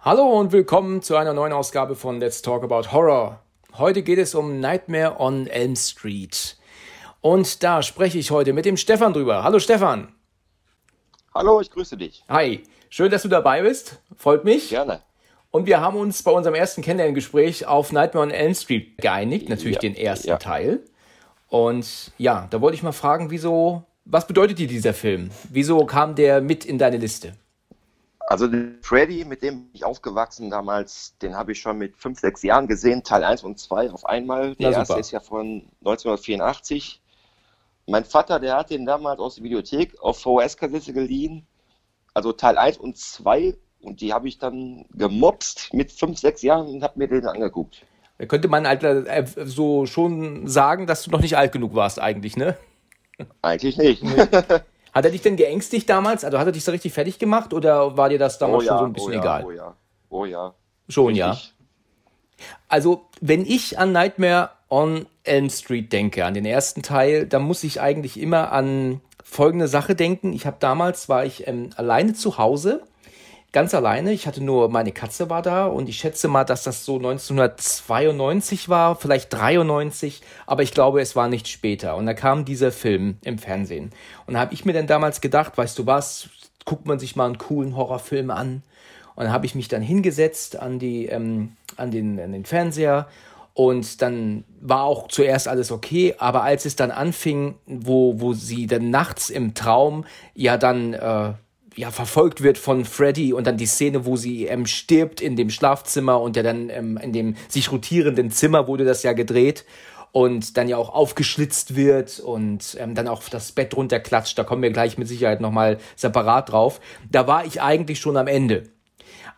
Hallo und willkommen zu einer neuen Ausgabe von Let's Talk About Horror. Heute geht es um Nightmare on Elm Street. Und da spreche ich heute mit dem Stefan drüber. Hallo Stefan. Hallo, ich grüße dich. Hi, schön, dass du dabei bist. Freut mich. Gerne. Und wir haben uns bei unserem ersten Kennenlerngespräch auf Nightmare on Elm Street geeinigt, natürlich Ja, den ersten ja. Teil. Und ja, da wollte ich mal fragen, wieso, was bedeutet dir dieser Film? Wieso kam der mit in deine Liste? Also den Freddy, mit dem bin ich aufgewachsen damals, den habe ich schon mit fünf, sechs Jahren gesehen, Teil 1 und 2 auf einmal. Na, Der erste super. ist ja von 1984. Mein Vater, der hat den damals aus der Videothek auf VHS-Kassette geliehen. Also Teil 1 und 2. Und die habe ich dann gemobst mit fünf, sechs Jahren und habe mir den angeguckt. Da könnte man Alter, äh, so schon sagen, dass du noch nicht alt genug warst eigentlich, ne? Eigentlich nicht. Hat er dich denn geängstigt damals? Also hat er dich so richtig fertig gemacht oder war dir das damals oh schon ja, so ein bisschen oh ja, egal? Oh ja, oh ja. Schon, ja. Richtig. Also, wenn ich an Nightmare on Elm Street denke, an den ersten Teil, dann muss ich eigentlich immer an folgende Sache denken. Ich habe damals, war ich ähm, alleine zu Hause, ganz alleine. Ich hatte nur, meine Katze war da und ich schätze mal, dass das so 1992 war, vielleicht 93, aber ich glaube, es war nicht später. Und da kam dieser Film im Fernsehen. Und da habe ich mir dann damals gedacht, weißt du was, guckt man sich mal einen coolen Horrorfilm an. Und dann habe ich mich dann hingesetzt an, die, ähm, an, den, an den Fernseher und dann war auch zuerst alles okay, aber als es dann anfing, wo, wo sie dann nachts im Traum ja dann äh, ja, verfolgt wird von Freddy und dann die Szene, wo sie ähm, stirbt in dem Schlafzimmer und ja dann ähm, in dem sich rotierenden Zimmer wurde das ja gedreht und dann ja auch aufgeschlitzt wird und ähm, dann auch das Bett runterklatscht, da kommen wir gleich mit Sicherheit nochmal separat drauf. Da war ich eigentlich schon am Ende.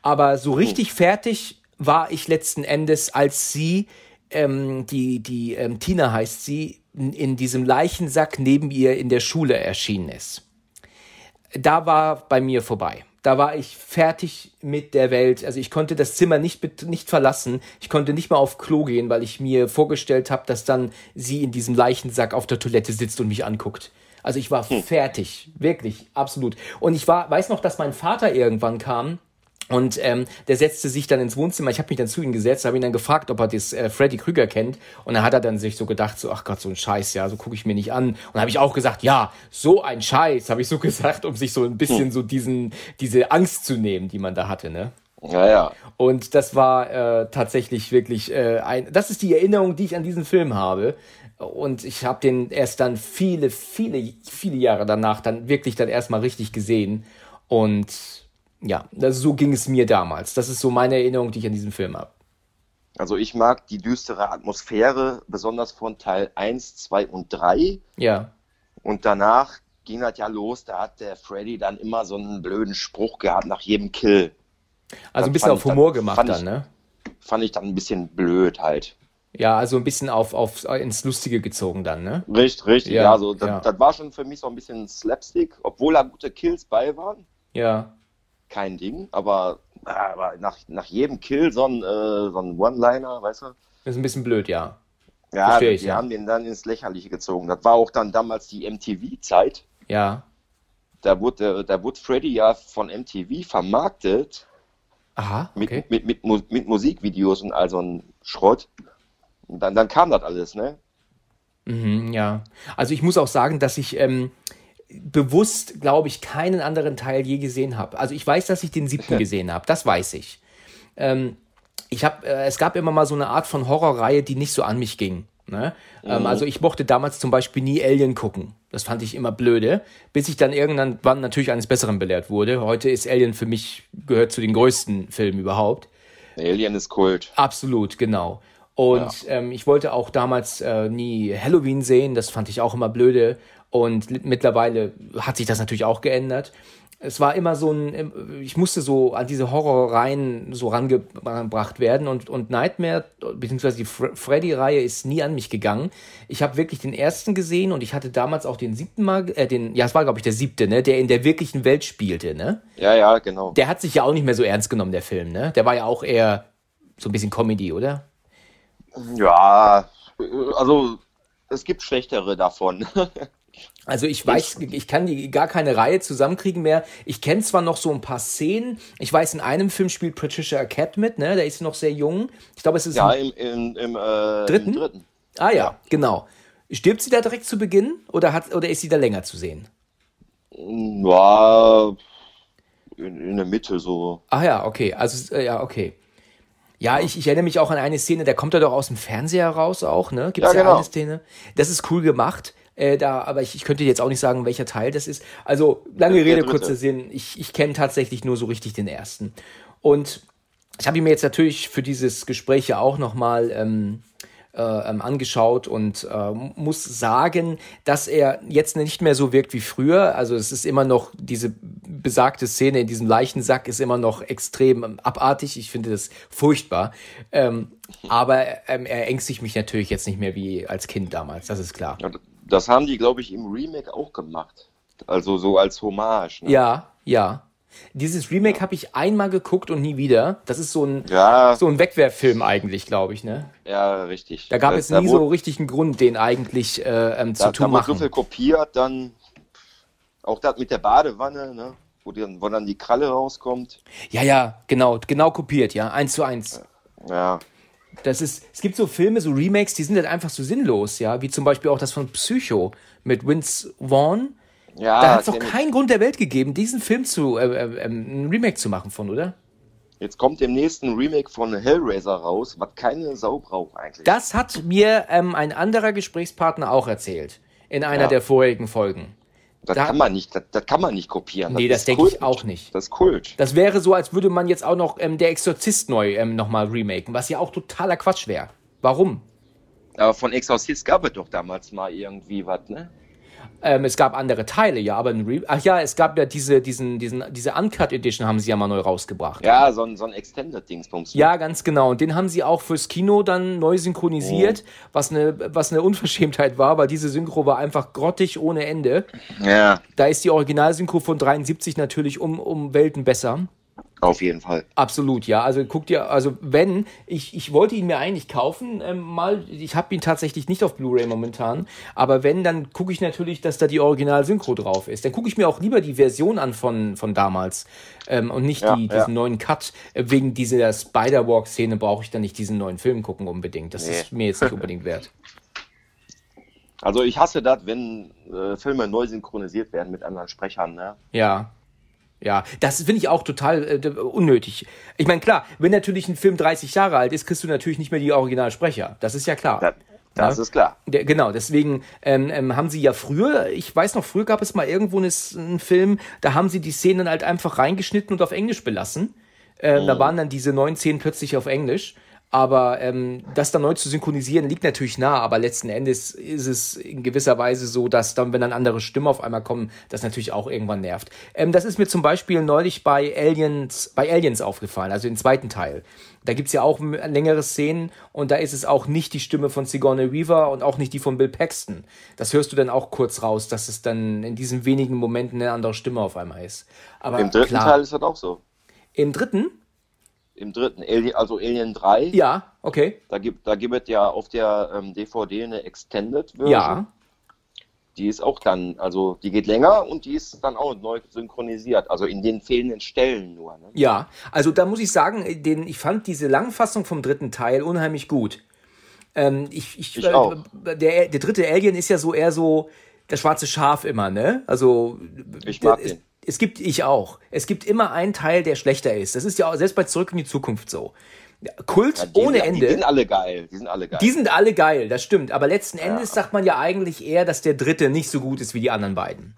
Aber so richtig fertig war ich letzten Endes, als sie, ähm, die, die ähm, Tina heißt sie, in, in diesem Leichensack neben ihr in der Schule erschienen ist. Da war bei mir vorbei. Da war ich fertig mit der Welt. Also ich konnte das Zimmer nicht, nicht verlassen. Ich konnte nicht mal auf Klo gehen, weil ich mir vorgestellt habe, dass dann sie in diesem Leichensack auf der Toilette sitzt und mich anguckt. Also ich war fertig, wirklich, absolut. Und ich war, weiß noch, dass mein Vater irgendwann kam und ähm, der setzte sich dann ins Wohnzimmer. Ich habe mich dann zu ihm gesetzt, habe ihn dann gefragt, ob er das äh, Freddy Krüger kennt. Und dann hat er dann sich so gedacht, so ach Gott, so ein Scheiß, ja, so gucke ich mir nicht an. Und habe ich auch gesagt, ja, so ein Scheiß, habe ich so gesagt, um sich so ein bisschen so diesen diese Angst zu nehmen, die man da hatte, ne? Ja, ja. Und das war äh, tatsächlich wirklich äh, ein. Das ist die Erinnerung, die ich an diesen Film habe. Und ich habe den erst dann viele, viele, viele Jahre danach dann wirklich dann erstmal richtig gesehen. Und ja, das, so ging es mir damals. Das ist so meine Erinnerung, die ich an diesen Film habe. Also ich mag die düstere Atmosphäre, besonders von Teil 1, 2 und 3. Ja. Und danach ging das ja los, da hat der Freddy dann immer so einen blöden Spruch gehabt nach jedem Kill. Also ein bisschen auf ich dann- Humor gemacht fand dann, ich- ne? Fand ich dann ein bisschen blöd halt. Ja, also ein bisschen auf, auf ins Lustige gezogen dann, ne? Richtig, richtig. Ja, Ja, so, das, ja. das war schon für mich so ein bisschen Slapstick, obwohl da gute Kills bei waren. Ja. Kein Ding, aber, aber nach, nach jedem Kill so ein, äh, so ein One-Liner, weißt du? Ist ein bisschen blöd, ja. Ja, ich, die ja. haben den dann ins Lächerliche gezogen. Das war auch dann damals die MTV-Zeit. Ja. Da wurde, da wurde Freddy ja von MTV vermarktet Aha, mit, okay. mit, mit, Mu- mit Musikvideos und all so ein Schrott. Und dann, dann kam das alles, ne? Mhm, ja. Also ich muss auch sagen, dass ich ähm, bewusst, glaube ich, keinen anderen Teil je gesehen habe. Also ich weiß, dass ich den siebten gesehen habe. Das weiß ich. Ähm, ich habe, äh, es gab immer mal so eine Art von Horrorreihe, die nicht so an mich ging. Ne? Ähm, also ich mochte damals zum Beispiel nie Alien gucken. Das fand ich immer blöde, bis ich dann irgendwann natürlich eines Besseren belehrt wurde. Heute ist Alien für mich, gehört zu den größten Filmen überhaupt. Alien ist Kult. Absolut, genau. Und ähm, ich wollte auch damals äh, nie Halloween sehen, das fand ich auch immer blöde. Und mittlerweile hat sich das natürlich auch geändert. Es war immer so ein, ich musste so an diese Horrorreihen so rangebracht werden und, und Nightmare, beziehungsweise die Fre- Freddy-Reihe ist nie an mich gegangen. Ich habe wirklich den ersten gesehen und ich hatte damals auch den siebten Mal, äh, den, ja, es war glaube ich der siebte, ne, der in der wirklichen Welt spielte, ne? Ja, ja, genau. Der hat sich ja auch nicht mehr so ernst genommen, der Film, ne? Der war ja auch eher so ein bisschen Comedy, oder? Ja, also es gibt schlechtere davon. Also ich weiß, ich kann die gar keine Reihe zusammenkriegen mehr. Ich kenne zwar noch so ein paar Szenen. Ich weiß, in einem Film spielt Patricia Arquette mit, ne? Der ist noch sehr jung. Ich glaube, es ist ja im, im, im, äh, dritten? im dritten. Ah ja, ja, genau. Stirbt sie da direkt zu Beginn oder hat oder ist sie da länger zu sehen? War in, in der Mitte so. Ah ja, okay. Also äh, ja, okay. Ja, ich, ich erinnere mich auch an eine Szene, der kommt da doch aus dem Fernseher raus auch, ne? Gibt es ja, ja genau. eine Szene? Das ist cool gemacht. Äh, da, aber ich, ich könnte jetzt auch nicht sagen, welcher Teil das ist. Also, lange der Rede, kurzer Sinn. Ich, ich kenne tatsächlich nur so richtig den ersten. Und ich habe ihn mir jetzt natürlich für dieses Gespräch ja auch nochmal ähm, äh, ähm, angeschaut und äh, muss sagen, dass er jetzt nicht mehr so wirkt wie früher. Also es ist immer noch diese besagte Szene in diesem Leichensack ist immer noch extrem abartig. Ich finde das furchtbar. Ähm, aber ähm, er ängstigt mich natürlich jetzt nicht mehr wie als Kind damals. Das ist klar. Ja, das haben die, glaube ich, im Remake auch gemacht. Also so als Hommage. Ne? Ja, ja. Dieses Remake ja. habe ich einmal geguckt und nie wieder. Das ist so ein, ja. so ein Wegwerffilm eigentlich, glaube ich, ne? Ja, richtig. Da gab das, es nie so richtig einen Grund, den eigentlich äh, ähm, zu da, tun da machen. so viel kopiert, dann auch das mit der Badewanne, ne? Wo, die, wo dann die Kralle rauskommt. Ja, ja, genau, genau kopiert, ja, eins zu eins. Ja. Das ist, es gibt so Filme, so Remakes, die sind halt einfach so sinnlos, ja, wie zum Beispiel auch das von Psycho mit Vince Vaughn ja, da hat es doch keinen Grund der Welt gegeben, diesen Film zu, äh, äh, ähm, ein Remake zu machen von, oder? Jetzt kommt im nächsten Remake von Hellraiser raus, was keine Sau braucht eigentlich. Das hat mir ähm, ein anderer Gesprächspartner auch erzählt. In einer ja. der vorherigen Folgen. Das da, kann man nicht, das, das, kann man nicht kopieren. Nee, das, das denke ich auch nicht. Das ist Kult. Das wäre so, als würde man jetzt auch noch ähm, der Exorzist neu ähm, nochmal remaken, was ja auch totaler Quatsch wäre. Warum? Aber von Exorzist gab es doch damals mal irgendwie was, ne? Ähm, es gab andere Teile, ja, aber ach ja, es gab ja diese, diesen, diesen, diese Uncut Edition haben sie ja mal neu rausgebracht. Ja, so ein, so ein Extended-Dingsbums. Ja, ganz genau. Und den haben sie auch fürs Kino dann neu synchronisiert, oh. was, eine, was eine Unverschämtheit war, weil diese Synchro war einfach grottig ohne Ende. Ja. Da ist die Originalsynchro von 73 natürlich um, um Welten besser. Auf jeden Fall. Absolut, ja. Also guck dir, also wenn, ich, ich wollte ihn mir eigentlich kaufen, ähm, mal, ich habe ihn tatsächlich nicht auf Blu-ray momentan, aber wenn, dann gucke ich natürlich, dass da die Original-Synchro drauf ist. Dann gucke ich mir auch lieber die Version an von, von damals ähm, und nicht ja, die, diesen ja. neuen Cut. Äh, wegen dieser Spider-Walk-Szene brauche ich dann nicht diesen neuen Film gucken unbedingt. Das nee. ist mir jetzt nicht unbedingt wert. Also ich hasse das, wenn äh, Filme neu synchronisiert werden mit anderen Sprechern, ne? Ja, ja, das finde ich auch total äh, unnötig. Ich meine, klar, wenn natürlich ein Film 30 Jahre alt ist, kriegst du natürlich nicht mehr die Originalsprecher. Das ist ja klar. Das, das ja? ist klar. Der, genau, deswegen ähm, ähm, haben sie ja früher, ich weiß noch, früher gab es mal irgendwo einen Film, da haben sie die Szenen halt einfach reingeschnitten und auf Englisch belassen. Ähm, mhm. Da waren dann diese neun Szenen plötzlich auf Englisch. Aber ähm, das dann neu zu synchronisieren liegt natürlich nah, aber letzten Endes ist es in gewisser Weise so, dass dann, wenn dann andere Stimmen auf einmal kommen, das natürlich auch irgendwann nervt. Ähm, das ist mir zum Beispiel neulich bei Aliens, bei Aliens aufgefallen, also im zweiten Teil. Da gibt's ja auch längere Szenen und da ist es auch nicht die Stimme von Sigourney Weaver und auch nicht die von Bill Paxton. Das hörst du dann auch kurz raus, dass es dann in diesen wenigen Momenten eine andere Stimme auf einmal ist. Aber Im dritten klar, Teil ist das auch so. Im dritten? Im dritten, Alien, also Alien 3. Ja, okay. Da gibt, da gibt es ja auf der ähm, DVD eine Extended Version. Ja. Die ist auch dann, also die geht länger und die ist dann auch neu synchronisiert, also in den fehlenden Stellen nur. Ne? Ja, also da muss ich sagen, den, ich fand diese Langfassung vom dritten Teil unheimlich gut. Ähm, ich, ich, ich auch. Der, der dritte Alien ist ja so eher so das schwarze Schaf immer, ne? Also ich mag den es gibt, ich auch, es gibt immer einen Teil, der schlechter ist. Das ist ja auch selbst bei Zurück in die Zukunft so. Kult ja, ohne sind, Ende. Die sind alle geil. Die sind alle geil. Die sind alle geil, das stimmt. Aber letzten ja. Endes sagt man ja eigentlich eher, dass der dritte nicht so gut ist wie die anderen beiden.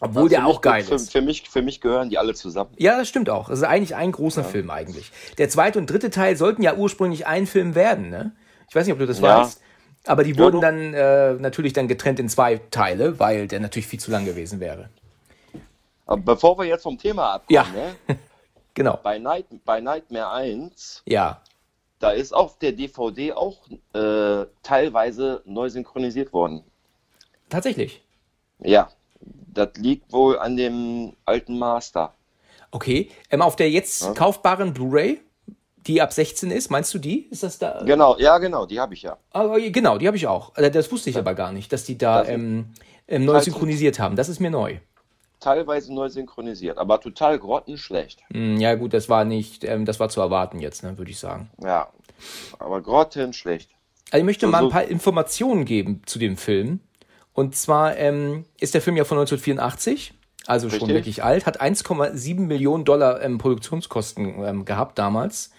Obwohl der auch geil für, ist. Für mich, für mich gehören die alle zusammen. Ja, das stimmt auch. Das ist eigentlich ein großer ja. Film eigentlich. Der zweite und dritte Teil sollten ja ursprünglich ein Film werden, ne? Ich weiß nicht, ob du das weißt. Aber die wurden dann äh, natürlich dann getrennt in zwei Teile, weil der natürlich viel zu lang gewesen wäre. Bevor wir jetzt vom Thema abkommen, ja. ne? genau. Bei, Night, bei Nightmare 1, ja. da ist auf der DVD auch äh, teilweise neu synchronisiert worden. Tatsächlich? Ja, das liegt wohl an dem alten Master. Okay, ähm, auf der jetzt ja. kaufbaren Blu-ray, die ab 16 ist, meinst du die? Ist das da? Genau, ja, genau, die habe ich ja. Aber, genau, die habe ich auch. Äh, das wusste ich ja. aber gar nicht, dass die da ähm, ähm, neu synchronisiert haben. Das ist mir neu. Teilweise neu synchronisiert, aber total grottenschlecht. Hm, ja, gut, das war nicht, ähm, das war zu erwarten jetzt, ne, würde ich sagen. Ja, aber grottenschlecht. Also ich möchte mal ein paar Informationen geben zu dem Film. Und zwar ähm, ist der Film ja von 1984, also Richtig. schon wirklich alt, hat 1,7 Millionen Dollar ähm, Produktionskosten ähm, gehabt damals.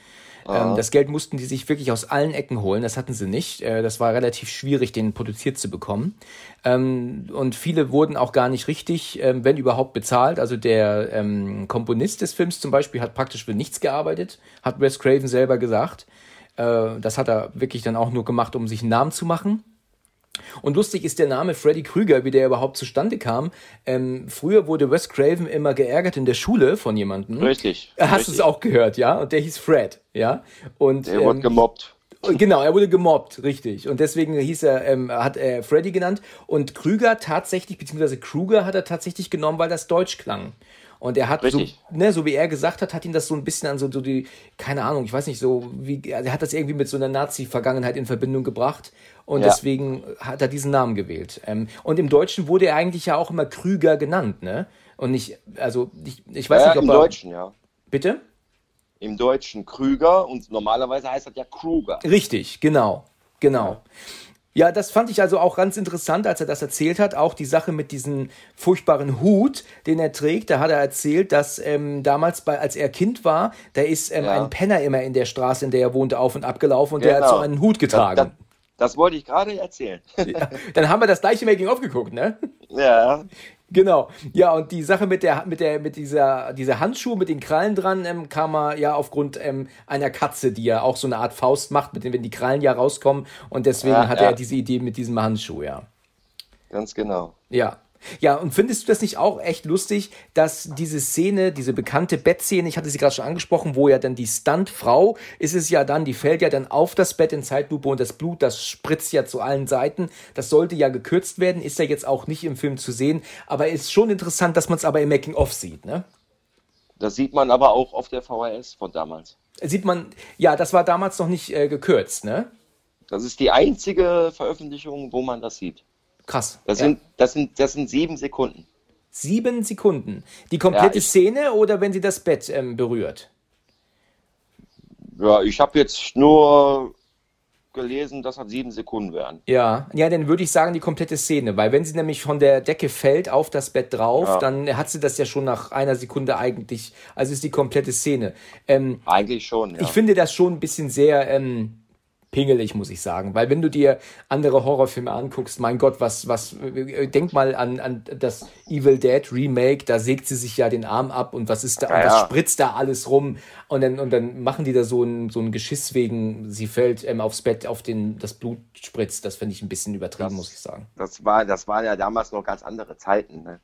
Ähm, das Geld mussten die sich wirklich aus allen Ecken holen. Das hatten sie nicht. Äh, das war relativ schwierig, den produziert zu bekommen. Ähm, und viele wurden auch gar nicht richtig, ähm, wenn überhaupt, bezahlt. Also der Komponist des Films zum Beispiel hat praktisch für nichts gearbeitet, hat Wes Craven selber gesagt. Äh, das hat er wirklich dann auch nur gemacht, um sich einen Namen zu machen. Und lustig ist der Name Freddy Krüger, wie der überhaupt zustande kam. Ähm, früher wurde Wes Craven immer geärgert in der Schule von jemandem. Richtig. Hast du es auch gehört, ja? Und der hieß Fred, ja? Und, er wurde ähm, gemobbt. Genau, er wurde gemobbt, richtig. Und deswegen hieß er, ähm, hat er Freddy genannt. Und Krüger tatsächlich, beziehungsweise Kruger hat er tatsächlich genommen, weil das Deutsch klang. Und er hat, so, ne, so wie er gesagt hat, hat ihn das so ein bisschen an so, so die, keine Ahnung, ich weiß nicht, so wie, also er hat das irgendwie mit so einer Nazi-Vergangenheit in Verbindung gebracht. Und ja. deswegen hat er diesen Namen gewählt. Ähm, und im Deutschen wurde er eigentlich ja auch immer Krüger genannt, ne? Und nicht, also ich, ich weiß ja, nicht, ob im er, Deutschen, ja. Bitte? Im Deutschen Krüger und normalerweise heißt das ja Kruger. Richtig, genau, genau. Ja. Ja, das fand ich also auch ganz interessant, als er das erzählt hat. Auch die Sache mit diesem furchtbaren Hut, den er trägt. Da hat er erzählt, dass ähm, damals, bei, als er Kind war, da ist ähm, ja. ein Penner immer in der Straße, in der er wohnte, auf und abgelaufen und genau. der hat so genau. einen Hut getragen. Das, das, das wollte ich gerade erzählen. ja, dann haben wir das gleiche Making-of geguckt, ne? Ja. Genau. Ja, und die Sache mit der, mit der, mit dieser, dieser Handschuh mit den Krallen dran, ähm, kam er ja aufgrund ähm, einer Katze, die ja auch so eine Art Faust macht, mit dem, wenn die Krallen ja rauskommen. Und deswegen ja, hatte ja. er diese Idee mit diesem Handschuh, ja. Ganz genau. Ja. Ja, und findest du das nicht auch echt lustig, dass diese Szene, diese bekannte Bettszene, ich hatte sie gerade schon angesprochen, wo ja dann die Stuntfrau ist es ja dann, die fällt ja dann auf das Bett in Zeitlupe und das Blut, das spritzt ja zu allen Seiten. Das sollte ja gekürzt werden, ist ja jetzt auch nicht im Film zu sehen, aber ist schon interessant, dass man es aber im Making-of sieht, ne? Das sieht man aber auch auf der VHS von damals. Sieht man, ja, das war damals noch nicht äh, gekürzt, ne? Das ist die einzige Veröffentlichung, wo man das sieht. Krass. Das, ja. sind, das, sind, das sind sieben Sekunden. Sieben Sekunden. Die komplette ja, ich, Szene oder wenn sie das Bett ähm, berührt? Ja, ich habe jetzt nur gelesen, dass das sieben Sekunden wären. Ja, ja, dann würde ich sagen die komplette Szene, weil wenn sie nämlich von der Decke fällt auf das Bett drauf, ja. dann hat sie das ja schon nach einer Sekunde eigentlich, also ist die komplette Szene. Ähm, eigentlich schon, ja. Ich finde das schon ein bisschen sehr ähm, pingelig, muss ich sagen. Weil wenn du dir andere Horrorfilme anguckst, mein Gott, was, was, denk mal an, an das Evil Dead Remake, da sägt sie sich ja den Arm ab und was ist da, ja, und ja. spritzt da alles rum und dann, und dann machen die da so ein, so ein Geschiss wegen, sie fällt ähm, aufs Bett, auf den, das Blut spritzt. Das finde ich ein bisschen übertrieben, das, muss ich sagen. Das war, das waren ja damals noch ganz andere Zeiten, ne?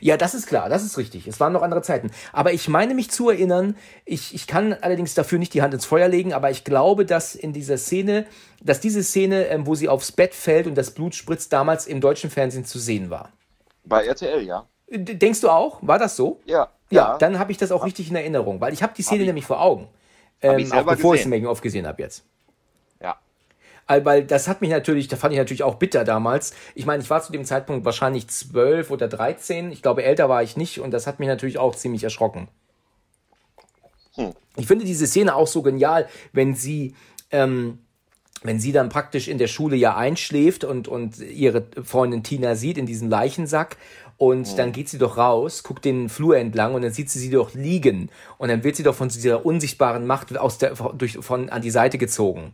Ja, das ist klar, das ist richtig. Es waren noch andere Zeiten. Aber ich meine mich zu erinnern, ich, ich kann allerdings dafür nicht die Hand ins Feuer legen, aber ich glaube, dass in dieser Szene, dass diese Szene, ähm, wo sie aufs Bett fällt und das Blut spritzt, damals im deutschen Fernsehen zu sehen war. Bei RTL, ja. Denkst du auch? War das so? Ja. Ja, ja. dann habe ich das auch richtig in Erinnerung, weil ich habe die Szene hab nämlich vor Augen. Ähm, auch bevor gesehen. ich es Making-of gesehen habe jetzt weil das hat mich natürlich, da fand ich natürlich auch bitter damals. Ich meine, ich war zu dem Zeitpunkt wahrscheinlich zwölf oder dreizehn. Ich glaube, älter war ich nicht und das hat mich natürlich auch ziemlich erschrocken. Hm. Ich finde diese Szene auch so genial, wenn sie, ähm, wenn sie dann praktisch in der Schule ja einschläft und, und ihre Freundin Tina sieht in diesem Leichensack und mhm. dann geht sie doch raus, guckt den Flur entlang und dann sieht sie sie doch liegen und dann wird sie doch von dieser unsichtbaren Macht aus der, durch, von an die Seite gezogen.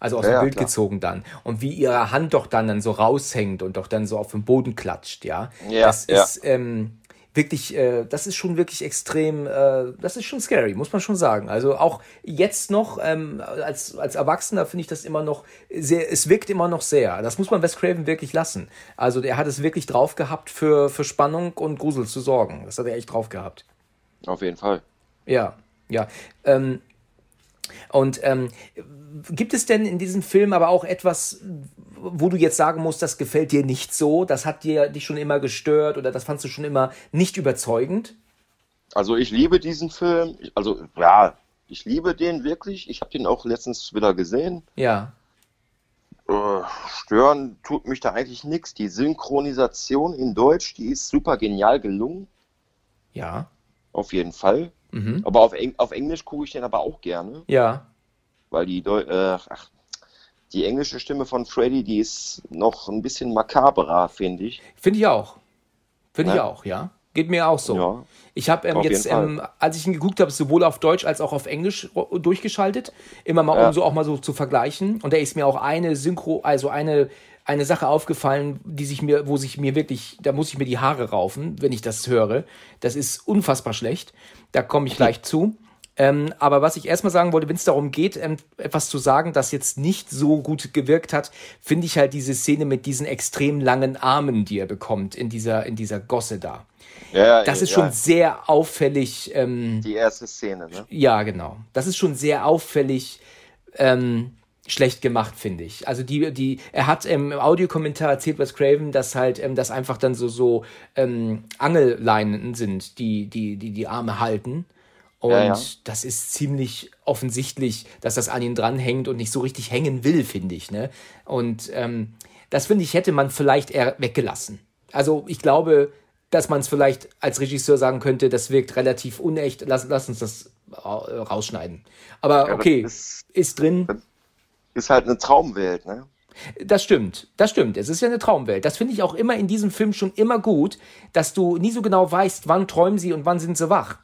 Also aus ja, dem Bild klar. gezogen dann. Und wie ihre Hand doch dann, dann so raushängt und doch dann so auf den Boden klatscht, ja. ja das ja. ist ähm, wirklich, äh, das ist schon wirklich extrem, äh, das ist schon scary, muss man schon sagen. Also auch jetzt noch, ähm, als, als Erwachsener finde ich das immer noch sehr, es wirkt immer noch sehr. Das muss man Wes Craven wirklich lassen. Also der hat es wirklich drauf gehabt, für, für Spannung und Grusel zu sorgen. Das hat er echt drauf gehabt. Auf jeden Fall. Ja, ja. Ähm, und ähm, gibt es denn in diesem Film aber auch etwas, wo du jetzt sagen musst, das gefällt dir nicht so, das hat dir dich schon immer gestört oder das fandst du schon immer nicht überzeugend? Also ich liebe diesen Film, also ja, ich liebe den wirklich. Ich habe den auch letztens wieder gesehen. Ja. Äh, stören tut mich da eigentlich nichts. Die Synchronisation in Deutsch, die ist super genial gelungen. Ja. Auf jeden Fall. Mhm. Aber auf, Eng auf Englisch gucke ich den aber auch gerne. Ja. Weil die, Deu äh, ach, die englische Stimme von Freddy, die ist noch ein bisschen makaberer, finde ich. Finde ich auch. Finde ich Ne? auch, ja. Geht mir auch so. Ja. Ich habe ähm, jetzt, ähm, als ich ihn geguckt habe, sowohl auf Deutsch als auch auf Englisch durchgeschaltet, immer mal, Ja. um so auch mal so zu vergleichen. Und da ist mir auch eine Synchro, also eine, eine Sache aufgefallen, die sich mir, wo sich mir wirklich, da muss ich mir die Haare raufen, wenn ich das höre. Das ist unfassbar schlecht. Da komme ich gleich zu. Ähm, aber was ich erstmal sagen wollte, wenn es darum geht, ähm, etwas zu sagen, das jetzt nicht so gut gewirkt hat, finde ich halt diese Szene mit diesen extrem langen Armen, die er bekommt in dieser, in dieser Gosse da. Ja, Das ist ja, schon sehr auffällig. Ähm, die erste Szene, ne? ja, genau. Das ist schon sehr auffällig ähm, schlecht gemacht, finde ich. Also die, die, er hat ähm, im Audiokommentar erzählt, was Craven, dass halt, ähm, das einfach dann so so ähm, Angelleinen sind, die die die die Arme halten. Und Ja, ja. das ist ziemlich offensichtlich, dass das an ihn dranhängt und nicht so richtig hängen will, finde ich. Ne? Und ähm, das finde ich, hätte man vielleicht eher weggelassen. Also ich glaube, dass man es vielleicht als Regisseur sagen könnte, das wirkt relativ unecht, lass, lass uns das äh, rausschneiden. Aber okay, ist- ist drin. Ist halt eine Traumwelt, ne? Das stimmt, das stimmt. Es ist ja eine Traumwelt. Das finde ich auch immer in diesem Film schon immer gut, dass du nie so genau weißt, wann träumen sie und wann sind sie wach.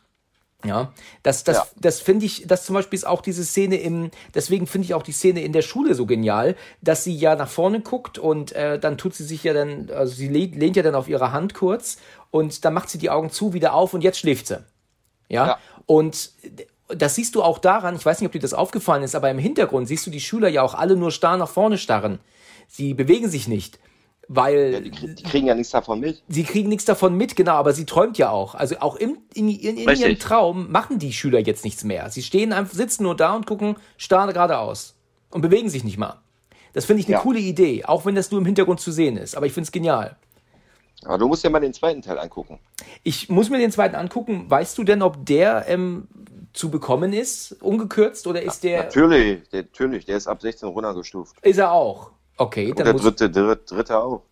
Ja, das, das, Ja. das finde ich, das zum Beispiel ist auch diese Szene im, deswegen finde ich auch die Szene in der Schule so genial, dass sie ja nach vorne guckt und äh, dann tut sie sich ja dann, also sie lehnt, lehnt ja dann auf ihre Hand kurz und dann macht sie die Augen zu, wieder auf und jetzt schläft sie. Ja, Ja. und das siehst du auch daran, ich weiß nicht, ob dir das aufgefallen ist, aber im Hintergrund siehst du die Schüler ja auch alle nur starr nach vorne starren. Sie bewegen sich nicht, weil Ja, die, die kriegen ja nichts davon mit. sie kriegen nichts davon mit, genau, aber sie träumt ja auch. Also auch im, in, in, in ihrem Traum machen die Schüler jetzt nichts mehr. Sie stehen einfach, sitzen nur da und gucken starr geradeaus und bewegen sich nicht mal. Das finde ich eine Ja. coole Idee, auch wenn das nur im Hintergrund zu sehen ist. Aber ich finde es genial. Aber du musst ja mal den zweiten Teil angucken. Ich muss mir den zweiten angucken. Weißt du denn, ob der ähm, zu bekommen ist, ungekürzt, oder ist der. Natürlich, der, natürlich, der ist ab 16 runtergestuft. Ist er auch. Okay, Und dann der muss. dritte, dritte, dritte auch.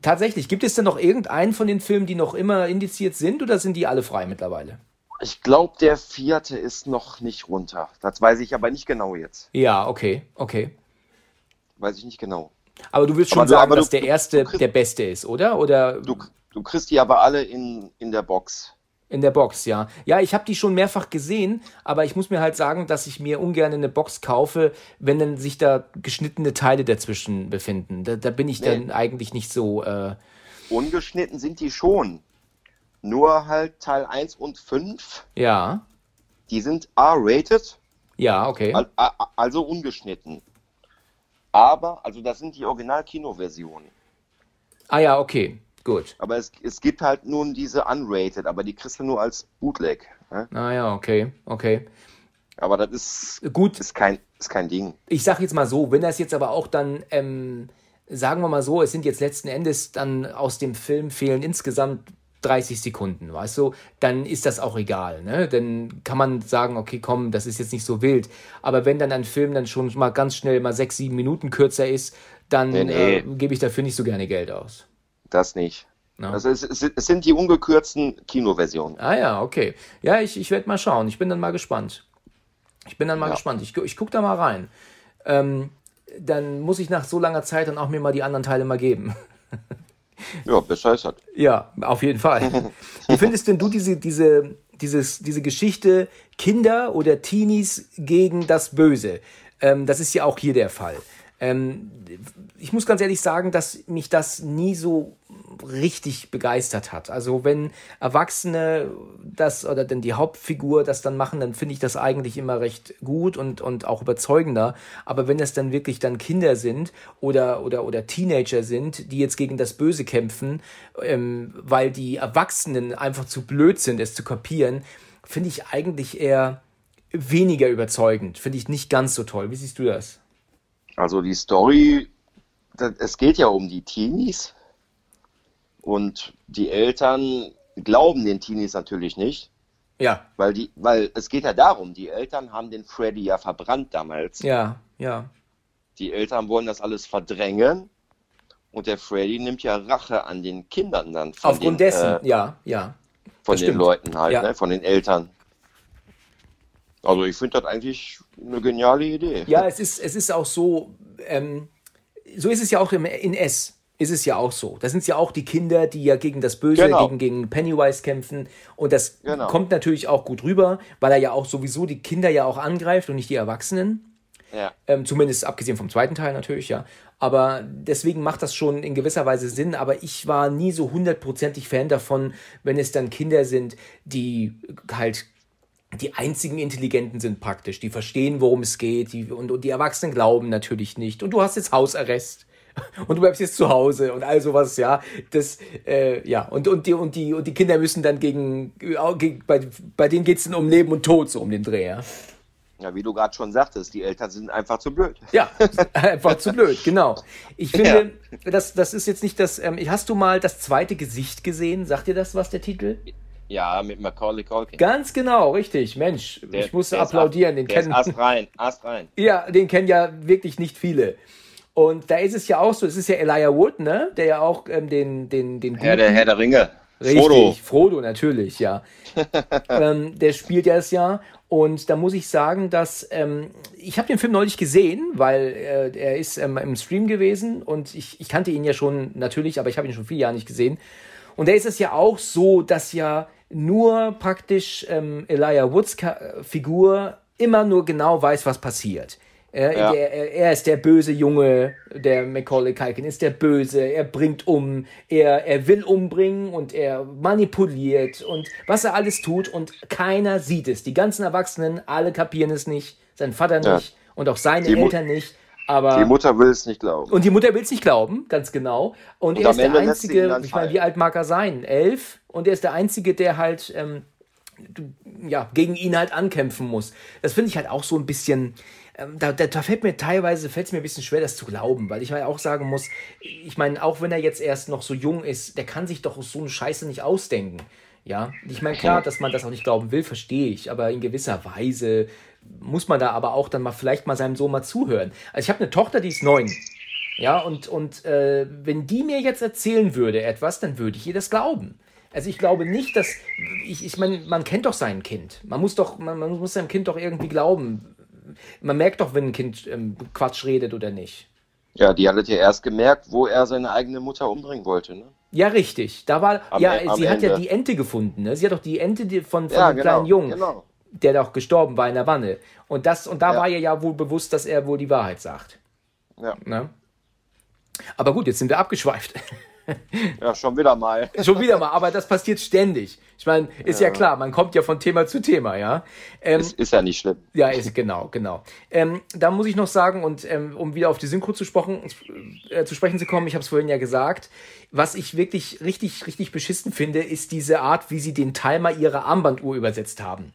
Tatsächlich, gibt es denn noch irgendeinen von den Filmen, die noch immer indiziert sind, oder sind die alle frei mittlerweile? Ich glaube, der vierte ist noch nicht runter. Das weiß ich aber nicht genau jetzt. Ja, okay, okay. Weiß ich nicht genau. Aber du willst schon Aber du- sagen, aber du- dass der erste kriegst- der beste ist, oder? Oder Du, du kriegst die aber alle in, in der Box. In der Box, ja. Ja, ich habe die schon mehrfach gesehen, aber ich muss mir halt sagen, dass ich mir ungern eine Box kaufe, wenn dann sich da geschnittene Teile dazwischen befinden. Da, da bin ich Nee. dann eigentlich nicht so. Äh, Ungeschnitten sind die schon. Nur halt Teil 1 und 5, ja, die sind R-rated, ja, okay. also ungeschnitten. Aber, also das sind die Original-Kino-Versionen. Ah ja, okay, gut. Aber es, es gibt halt nun diese unrated, aber die kriegst du nur als Bootleg. Ne? Ah ja, okay, okay. Aber das ist, Gut, ist, kein, ist kein Ding. ich sag jetzt mal so, wenn das jetzt aber auch dann, ähm, sagen wir mal so, es sind jetzt letzten Endes dann aus dem Film fehlen insgesamt 30 Sekunden, weißt du, dann ist das auch egal, ne? Dann kann man sagen, okay, komm, das ist jetzt nicht so wild. Aber wenn dann ein Film dann schon mal ganz schnell mal sechs, sieben Minuten kürzer ist, dann Nee, nee. Äh, gebe ich dafür nicht so gerne Geld aus. Das nicht. Ja. Also es, es, sind die ungekürzten Kinoversionen. Ah ja, okay. Ja, ich, ich werde mal schauen. Ich bin dann mal gespannt. Ich bin dann mal Ja. gespannt. Ich, ich gucke da mal rein. Ähm, dann muss ich nach so langer Zeit dann auch mir mal die anderen Teile mal geben. Ja, besser ist das. Ja, auf jeden Fall. Wie findest denn du diese, diese, dieses, diese Geschichte Kinder oder Teenies gegen das Böse? Ähm, das ist ja auch hier der Fall. Ähm, ich muss ganz ehrlich sagen, dass mich das nie so richtig begeistert hat. Also wenn Erwachsene das oder denn die Hauptfigur das dann machen, dann finde ich das eigentlich immer recht gut und, und auch überzeugender. Aber wenn es dann wirklich dann Kinder sind oder, oder, oder Teenager sind, die jetzt gegen das Böse kämpfen, ähm, weil die Erwachsenen einfach zu blöd sind, es zu kapieren, finde ich eigentlich eher weniger überzeugend. Finde ich nicht ganz so toll. Wie siehst du das? Also die Story, es geht ja um die Teenies und die Eltern glauben den Teenies natürlich nicht, Ja, weil die, weil es geht ja darum, die Eltern haben den Freddy ja verbrannt damals. ja, ja. die Eltern wollen das alles verdrängen und der Freddy nimmt ja Rache an den Kindern dann. Aufgrund den, dessen, äh, ja, ja. Von den stimmt. Leuten halt, ja. ne? von den Eltern. Also ich finde das eigentlich eine geniale Idee. Ja, es ist, es ist auch so, ähm, so ist es ja auch im, in S ist es ja auch so. Da sind es ja auch die Kinder, die ja gegen das Böse, genau. gegen, gegen Pennywise kämpfen. Und das genau. kommt natürlich auch gut rüber, weil er ja auch sowieso die Kinder ja auch angreift und nicht die Erwachsenen. Ja. Ähm, zumindest abgesehen vom zweiten Teil natürlich, ja. Aber deswegen macht das schon in gewisser Weise Sinn. Aber ich war nie so hundertprozentig Fan davon, wenn es dann Kinder sind, die halt die einzigen Intelligenten sind praktisch, die verstehen, worum es geht, die, und, und die Erwachsenen glauben natürlich nicht. Und du hast jetzt Hausarrest und du bleibst jetzt zu Hause und all sowas, ja. Das, äh, ja, und, und, die, und, die, und die Kinder müssen dann gegen, gegen bei, bei denen geht es dann um Leben und Tod, so um den Dreh, ja. Ja, wie du gerade schon sagtest, die Eltern sind einfach zu blöd. Ja, einfach zu blöd, genau. Ich finde, ja. das, das ist jetzt nicht das. Ähm, hast du mal das zweite Gesicht gesehen? Sagt dir das was, der Titel? Ja, mit Macaulay Culkin. Ganz genau, richtig. Mensch, der, ich musste applaudieren. Den kennen. Ast rein, Ast rein. Ja, den kennen ja wirklich nicht viele. Und da ist es ja auch so, es ist ja Elijah Wood, ne? Der ja auch ähm, den, den, den Herr der Herr der Ringe. Richtig, Frodo, Frodo natürlich, ja. ähm, der spielt ja das ja. Und da muss ich sagen, dass ähm, ich habe den Film neulich gesehen, weil äh, er ist ähm, im Stream gewesen und ich, ich kannte ihn ja schon natürlich, aber ich habe ihn schon viele Jahre nicht gesehen. Und da ist es ja auch so, dass ja nur praktisch ähm, Elijah Woods Figur immer nur genau weiß, was passiert. Er, ja. er, er, ist der böse Junge, der Macaulay Culkin ist der Böse, er bringt um, er, er will umbringen und er manipuliert und was er alles tut und keiner sieht es. Die ganzen Erwachsenen, alle kapieren es nicht, sein Vater nicht ja. und auch seine die Eltern nicht. Aber die Mutter will es nicht glauben. Und die Mutter will es nicht glauben, ganz genau. Und, und er ist der Einzige, ich meine, wie alt mag er sein? Elf? Und er ist der Einzige, der halt ähm, ja, gegen ihn halt ankämpfen muss. Das finde ich halt auch so ein bisschen, ähm, da, da, da, fällt mir teilweise fällt es mir ein bisschen schwer, das zu glauben, weil ich mal auch sagen muss, ich meine, auch wenn er jetzt erst noch so jung ist, der kann sich doch so eine Scheiße nicht ausdenken. Ja, ich meine, klar, dass man das auch nicht glauben will, verstehe ich, aber in gewisser Weise muss man da aber auch dann mal vielleicht mal seinem Sohn mal zuhören. Also ich habe eine Tochter, die ist neun. Ja, und, und äh, wenn die mir jetzt erzählen würde etwas, dann würde ich ihr das glauben. Also ich glaube nicht, dass ich, ich meine, man kennt doch sein Kind. Man muss doch, man, man muss seinem Kind doch irgendwie glauben. Man merkt doch, wenn ein Kind ähm, Quatsch redet oder nicht. Ja, die hat ja erst gemerkt, wo er seine eigene Mutter umbringen wollte, ne? Ja, richtig. Da war, am, ja, am sie Ende. hat ja die Ente gefunden, ne? Sie hat doch die Ente von, von ja, dem genau, kleinen Jungen, genau. der doch gestorben war in der Wanne. Und das, und da ja. war ihr ja wohl bewusst, dass er wohl die Wahrheit sagt. Ja. Ne? Aber gut, jetzt sind wir abgeschweift. Ja, schon wieder mal. schon wieder mal, aber das passiert ständig. Ich meine, ist ja. ja. klar, man kommt ja von Thema zu Thema, ja. Ähm, ist, ist, ja nicht schlimm. Ja, ist genau, genau. Ähm, da muss ich noch sagen, und ähm, um wieder auf die Synchro zu, sprechen, äh, zu sprechen zu kommen, ich habe es vorhin ja gesagt, was ich wirklich richtig, richtig beschissen finde, ist diese Art, wie sie den Timer ihrer Armbanduhr übersetzt haben.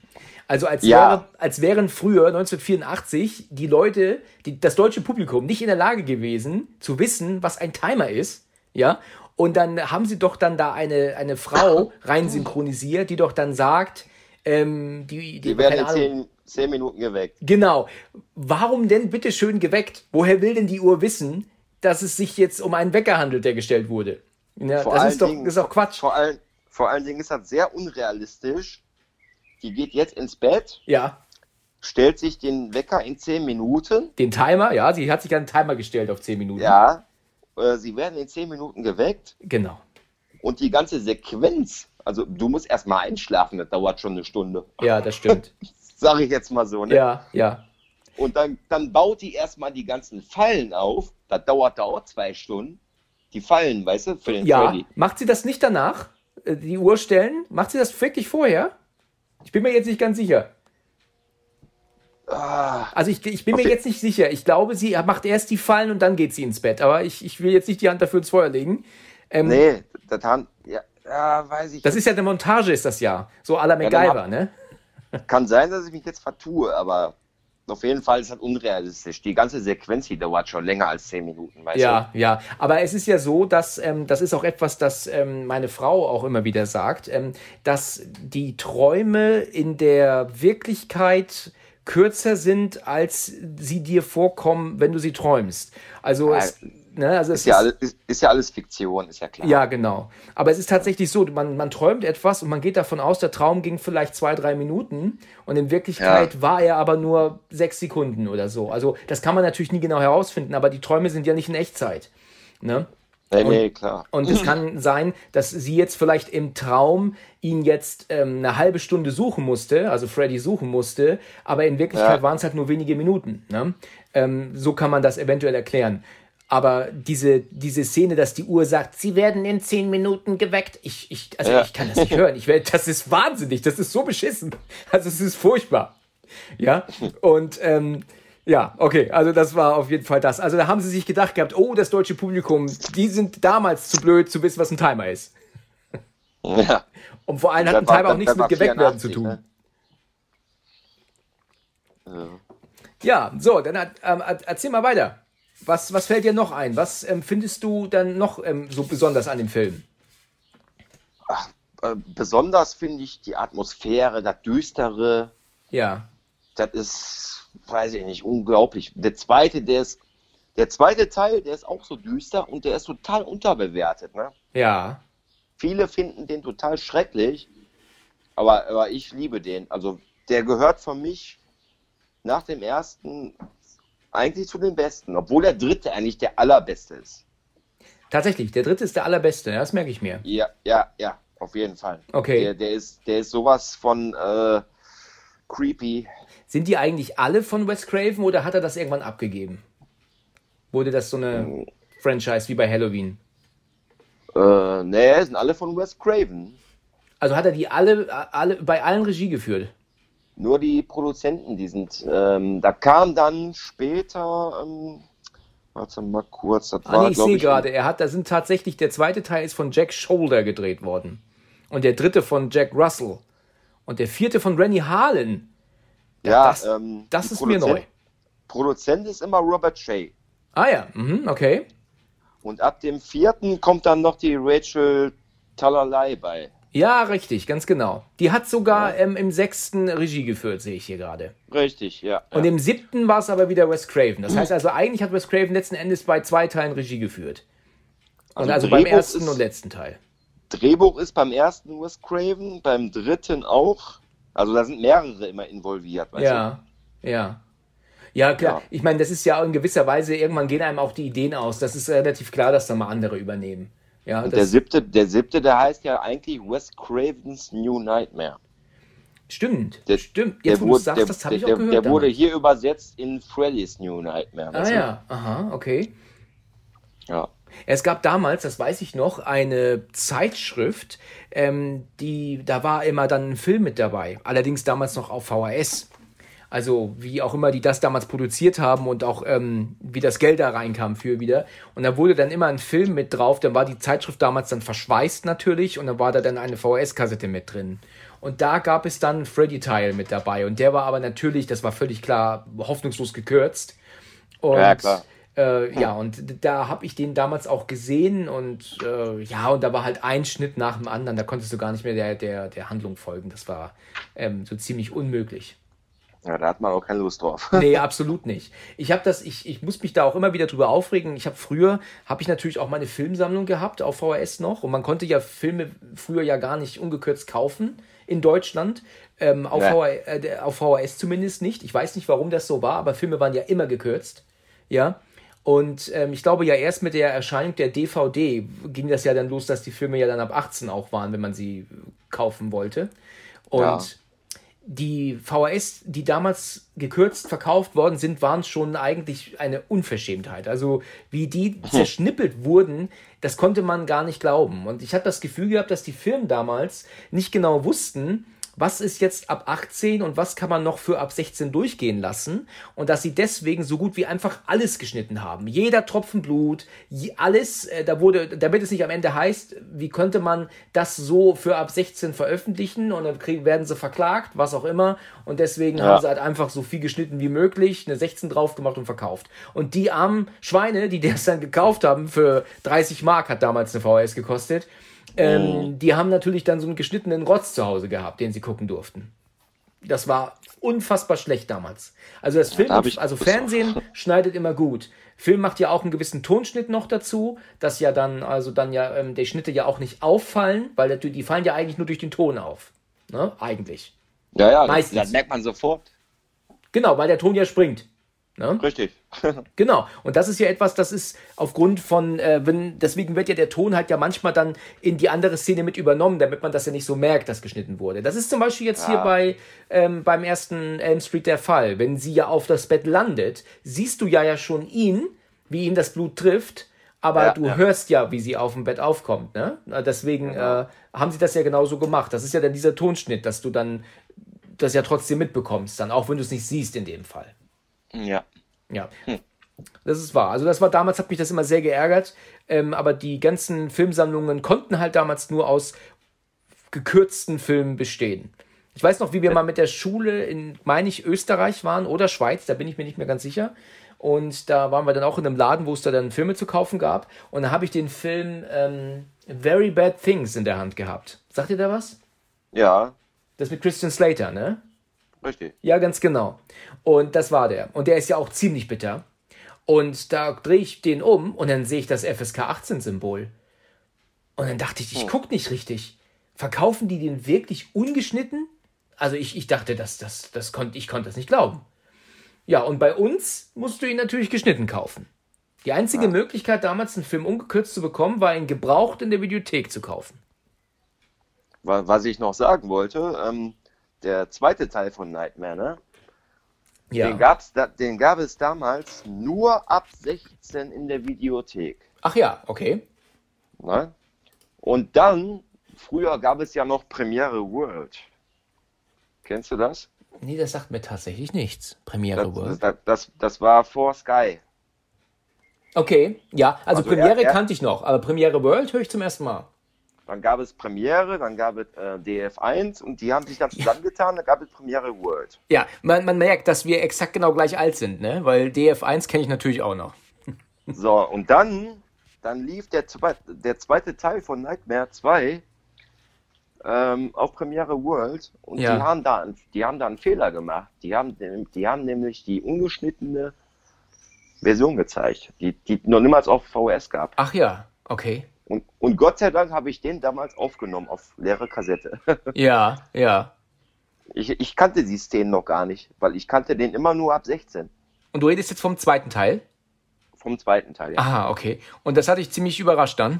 Also als, ja. wäre, als wären früher, 1984, die Leute, die, das deutsche Publikum nicht in der Lage gewesen, zu wissen, was ein Timer ist ja. Und dann haben sie doch dann da eine, eine Frau rein synchronisiert, die doch dann sagt, ähm, die, die, die werden in zehn, zehn Minuten geweckt. Genau. Warum denn bitte schön geweckt? Woher will denn die Uhr wissen, dass es sich jetzt um einen Wecker handelt, der gestellt wurde? Ja, das ist doch, Dingen, ist doch Quatsch. Vor, all, vor allen Dingen ist das sehr unrealistisch. Die geht jetzt ins Bett. Ja. Stellt sich den Wecker in 10 Minuten. Den Timer, ja, sie hat sich einen Timer gestellt auf 10 Minuten. Ja, äh, sie werden in zehn Minuten geweckt. Genau. Und die ganze Sequenz, also du musst erstmal einschlafen, das dauert schon eine Stunde. Ja, das stimmt. Sag ich jetzt mal so, ne? Ja, ja. Und dann, dann baut die erstmal die ganzen Fallen auf. Das dauert da auch zwei Stunden. Die Fallen, weißt du, für den Ja, Freddy. macht sie das nicht danach? Äh, die Uhr stellen? Macht sie das wirklich vorher? Ich bin mir jetzt nicht ganz sicher. Ah. Also ich, ich bin okay. mir jetzt nicht sicher. Ich glaube, sie macht erst die Fallen und dann geht sie ins Bett. Aber ich, ich will jetzt nicht die Hand dafür ins Feuer legen. Ähm, nee, das haben, ja, ja, weiß ich. Das ist ja eine Montage, ist das ja. So à la MacGyver, ja, ne? Kann sein, dass ich mich jetzt vertue, aber auf jeden Fall ist das unrealistisch. Die ganze Sequenz hier dauert schon länger als zehn Minuten. Weißt ja, du? ja. Aber es ist ja so, dass ähm, das ist auch etwas, das ähm, meine Frau auch immer wieder sagt, ähm, dass die Träume in der Wirklichkeit kürzer sind, als sie dir vorkommen, wenn du sie träumst. Also Ja, es, ne, also Ist ja, alles, ist, ist ja alles Fiktion, ist ja klar. ja, genau. Aber es ist tatsächlich so, man, man träumt etwas und man geht davon aus, der Traum ging vielleicht zwei, drei Minuten und in Wirklichkeit Ja. war er aber nur sechs Sekunden oder so. Also das kann man natürlich nie genau herausfinden, aber die Träume sind ja nicht in Echtzeit. Ne? Nee, nee, klar. Und es kann sein, dass sie jetzt vielleicht im Traum ihn jetzt ähm, eine halbe Stunde suchen musste, also Freddy suchen musste, aber in Wirklichkeit Ja. waren es halt nur wenige Minuten. Ne? Ähm, so kann man das eventuell erklären. Aber diese, diese Szene, dass die Uhr sagt, sie werden in zehn Minuten geweckt, ich, ich, also Ja. ich kann das nicht hören. Ich werd, das ist wahnsinnig, das ist so beschissen. Also es ist furchtbar. Ja, und ähm, ja, okay, also das war auf jeden Fall das. Also da haben sie sich gedacht gehabt, oh, das deutsche Publikum, die sind damals zu blöd zu wissen, was ein Timer ist. Ja. Und vor allem hat ein Das war- Timer auch nichts mit geweckt werden zu 84, tun. ne? Ja. Ja, so, dann hat, ähm, erzähl mal weiter. Was, was fällt dir noch ein? Was ähm, findest du dann noch ähm, so besonders an dem Film? Äh, Besonders finde ich die Atmosphäre, das Düstere, Ja, das ist, weiß ich nicht, unglaublich. Der zweite, der ist, der zweite Teil, der ist auch so düster und der ist total unterbewertet. Ne? ja, Viele finden den total schrecklich, aber, aber ich liebe den. Also der gehört für mich nach dem ersten eigentlich zu den besten, obwohl der dritte eigentlich der allerbeste ist. tatsächlich. Der dritte ist der allerbeste, das merke ich mir. Ja, ja, ja, auf jeden Fall. Okay. Der, der, ist, der ist sowas von äh, creepy. Sind die eigentlich alle von Wes Craven oder hat er das irgendwann abgegeben? Wurde das so eine Franchise wie bei Halloween? Äh, nee, sind alle von Wes Craven. Also hat er die alle, alle bei allen Regie geführt? Nur die Produzenten, die sind. Ähm, da kam dann später. Ähm, warte mal kurz. Das Ah, war, nee, ich sehe gerade, er hat, da sind tatsächlich, der zweite Teil ist von Jack Shoulder gedreht worden. Und der dritte von Jack Russell. Und der vierte von Rennie Harlan. Ja, das- ähm, das ist mir neu. Produzent ist immer Robert Shea. Ah ja, mhm, okay. Und ab dem vierten kommt dann noch die Rachel Talalay bei. Ja, richtig, ganz genau. Die hat sogar ähm, im sechsten Regie geführt, sehe ich hier gerade. Richtig, ja. Und ja. im siebten war es aber wieder Wes Craven. Das heißt also, eigentlich hat Wes Craven letzten Endes bei zwei Teilen Regie geführt. Und also, Also beim ersten ist- und letzten Teil. Drehbuch ist beim ersten Wes Craven, beim dritten auch. Also da sind mehrere immer involviert. Weißt Ja, ja. Ja, klar. Ja. Ich meine, das ist ja in gewisser Weise, irgendwann gehen einem auch die Ideen aus. Das ist relativ klar, dass da mal andere übernehmen. Ja, Und der siebte, der siebte, der heißt ja eigentlich Wes Cravens New Nightmare. stimmt. Der, stimmt. der Jetzt, wo du wurde, sagst, der, das habe ich auch der, gehört. der wurde damals. hier übersetzt in Freddy's New Nightmare. ah du? ja, aha, okay. ja. Es gab damals, das weiß ich noch, eine Zeitschrift, ähm, die, da war immer dann ein Film mit dabei. Allerdings damals noch auf VHS. Also wie auch immer die das damals produziert haben und auch ähm, wie das Geld da reinkam für wieder. Und da wurde dann immer ein Film mit drauf. Dann war die Zeitschrift damals dann verschweißt natürlich und dann war da dann eine VHS-Kassette mit drin. Und da gab es dann Freddy-Teil mit dabei. Und der war aber natürlich, das war völlig klar, hoffnungslos gekürzt. Und, Ja, klar. Äh, ja, und da habe ich den damals auch gesehen und äh, ja, und da war halt ein Schnitt nach dem anderen, da konntest du gar nicht mehr der, der, der Handlung folgen. Das war ähm, so ziemlich unmöglich. ja, da hat man auch keine Lust drauf. Nee, absolut nicht. Ich habe das, ich, ich muss mich da auch immer wieder drüber aufregen. Ich habe früher, habe ich natürlich auch meine Filmsammlung gehabt auf VHS noch und man konnte ja Filme früher ja gar nicht ungekürzt kaufen in Deutschland. Ähm, auf, Ja. VH, äh, auf VHS zumindest nicht. Ich weiß nicht, warum das so war, aber Filme waren ja immer gekürzt. Ja. Und ähm, ich glaube ja erst mit der Erscheinung der DVD ging das ja dann los, dass die Filme ja dann ab 18 auch waren, wenn man sie kaufen wollte. Und Ja. die VHS, die damals gekürzt verkauft worden sind, waren schon eigentlich eine Unverschämtheit. Also wie die zerschnippelt wurden, das konnte man gar nicht glauben. Und ich habe das Gefühl gehabt, dass die Firmen damals nicht genau wussten, was ist jetzt ab 18 und was kann man noch für ab 16 durchgehen lassen und dass sie deswegen so gut wie einfach alles geschnitten haben. Jeder Tropfen Blut, alles, äh, da wurde, damit es nicht am Ende heißt, wie könnte man das so für ab 16 veröffentlichen und dann kriegen, werden sie verklagt, was auch immer und deswegen Ja. haben sie halt einfach so viel geschnitten wie möglich, eine 16 drauf gemacht und verkauft. Und die armen Schweine, die das dann gekauft haben für 30 Mark, hat damals eine VHS gekostet, ähm, die haben natürlich dann so einen geschnittenen Rotz zu Hause gehabt, den sie gucken durften. Das war unfassbar schlecht damals. Also das Film, da also Fernsehen schneidet immer gut. Film macht ja auch einen gewissen Tonschnitt noch dazu, dass ja dann, also dann ja, ähm, die Schnitte ja auch nicht auffallen, weil die, die fallen ja eigentlich nur durch den Ton auf. Ne? Eigentlich. Ja, ja, das, Meistens. das merkt man sofort. Genau, weil der Ton ja springt. Ne? Richtig. Genau. Und das ist ja etwas, das ist aufgrund von, äh, wenn, deswegen wird ja der Ton halt ja manchmal dann in die andere Szene mit übernommen, damit man das ja nicht so merkt, dass geschnitten wurde. Das ist zum Beispiel jetzt hier Ja. bei ähm, beim ersten Elm Street der Fall. Wenn sie ja auf das Bett landet, siehst du ja ja schon ihn, wie ihn das Blut trifft, aber Ja, du ja. hörst ja, wie sie auf dem Bett aufkommt. Ne? Deswegen Genau. äh, haben sie das ja genauso gemacht. Das ist ja dann dieser Tonschnitt, dass du dann das ja trotzdem mitbekommst, dann auch wenn du es nicht siehst in dem Fall. ja. Ja. Das ist wahr. Also das war damals, hat mich das immer sehr geärgert. Ähm, aber die ganzen Filmsammlungen konnten halt damals nur aus gekürzten Filmen bestehen. Ich weiß noch, wie wir mal mit der Schule in, meine ich, Österreich waren oder Schweiz, da bin ich mir nicht mehr ganz sicher. Und da waren wir dann auch in einem Laden, wo es da dann Filme zu kaufen gab. Und da habe ich den Film ähm, Very Bad Things in der Hand gehabt. Sagt ihr da was? Ja, Das mit Christian Slater, ne? Richtig. Ja, ganz genau. Und das war der. Und der ist ja auch ziemlich bitter. Und da drehe ich den um und dann sehe ich das FSK 18 Symbol. Und dann dachte ich, ich guck nicht richtig. Verkaufen die den wirklich ungeschnitten? Also ich, ich dachte, das, das, das konnte, ich konnte das nicht glauben. Ja, und bei uns musst du ihn natürlich geschnitten kaufen. Die einzige Möglichkeit, damals einen Film ungekürzt zu bekommen, war ihn gebraucht in der Videothek zu kaufen. Wa- Was ich noch sagen wollte, ähm, der zweite Teil von Nightmare, ne? Ja. Den, gab's da, den gab es damals nur ab 16 in der Videothek. Ach ja, okay. Ne? Und dann, früher gab es ja noch Premiere World. Kennst du das? Nee, das sagt mir tatsächlich nichts. Premiere Das, World. das, das, das war vor Sky. Okay, ja, also, Also Premiere er- er- kannte ich noch, aber Premiere World höre ich zum ersten Mal. Dann gab es Premiere, dann gab es äh, DF1 und die haben sich dann zusammengetan, dann gab es Premiere World. Ja, man, man merkt, dass wir exakt genau gleich alt sind, ne? Weil DF1 kenne ich natürlich auch noch. So, und dann, dann lief der, zwe der zweite Teil von Nightmare 2 ähm, auf Premiere World und Ja. die, haben da, die haben da einen Fehler gemacht. Die haben, die haben nämlich die ungeschnittene Version gezeigt, die, die noch niemals auf VHS gab. Ach ja, okay. Und, und Gott sei Dank habe ich den damals aufgenommen auf leere Kassette. Ja, ja. Ich, ich kannte die Szenen noch gar nicht, weil ich kannte den immer nur ab 16. Und du redest jetzt vom zweiten Teil? Vom zweiten Teil, ja. Aha, okay. Und das hat dich ziemlich überrascht dann.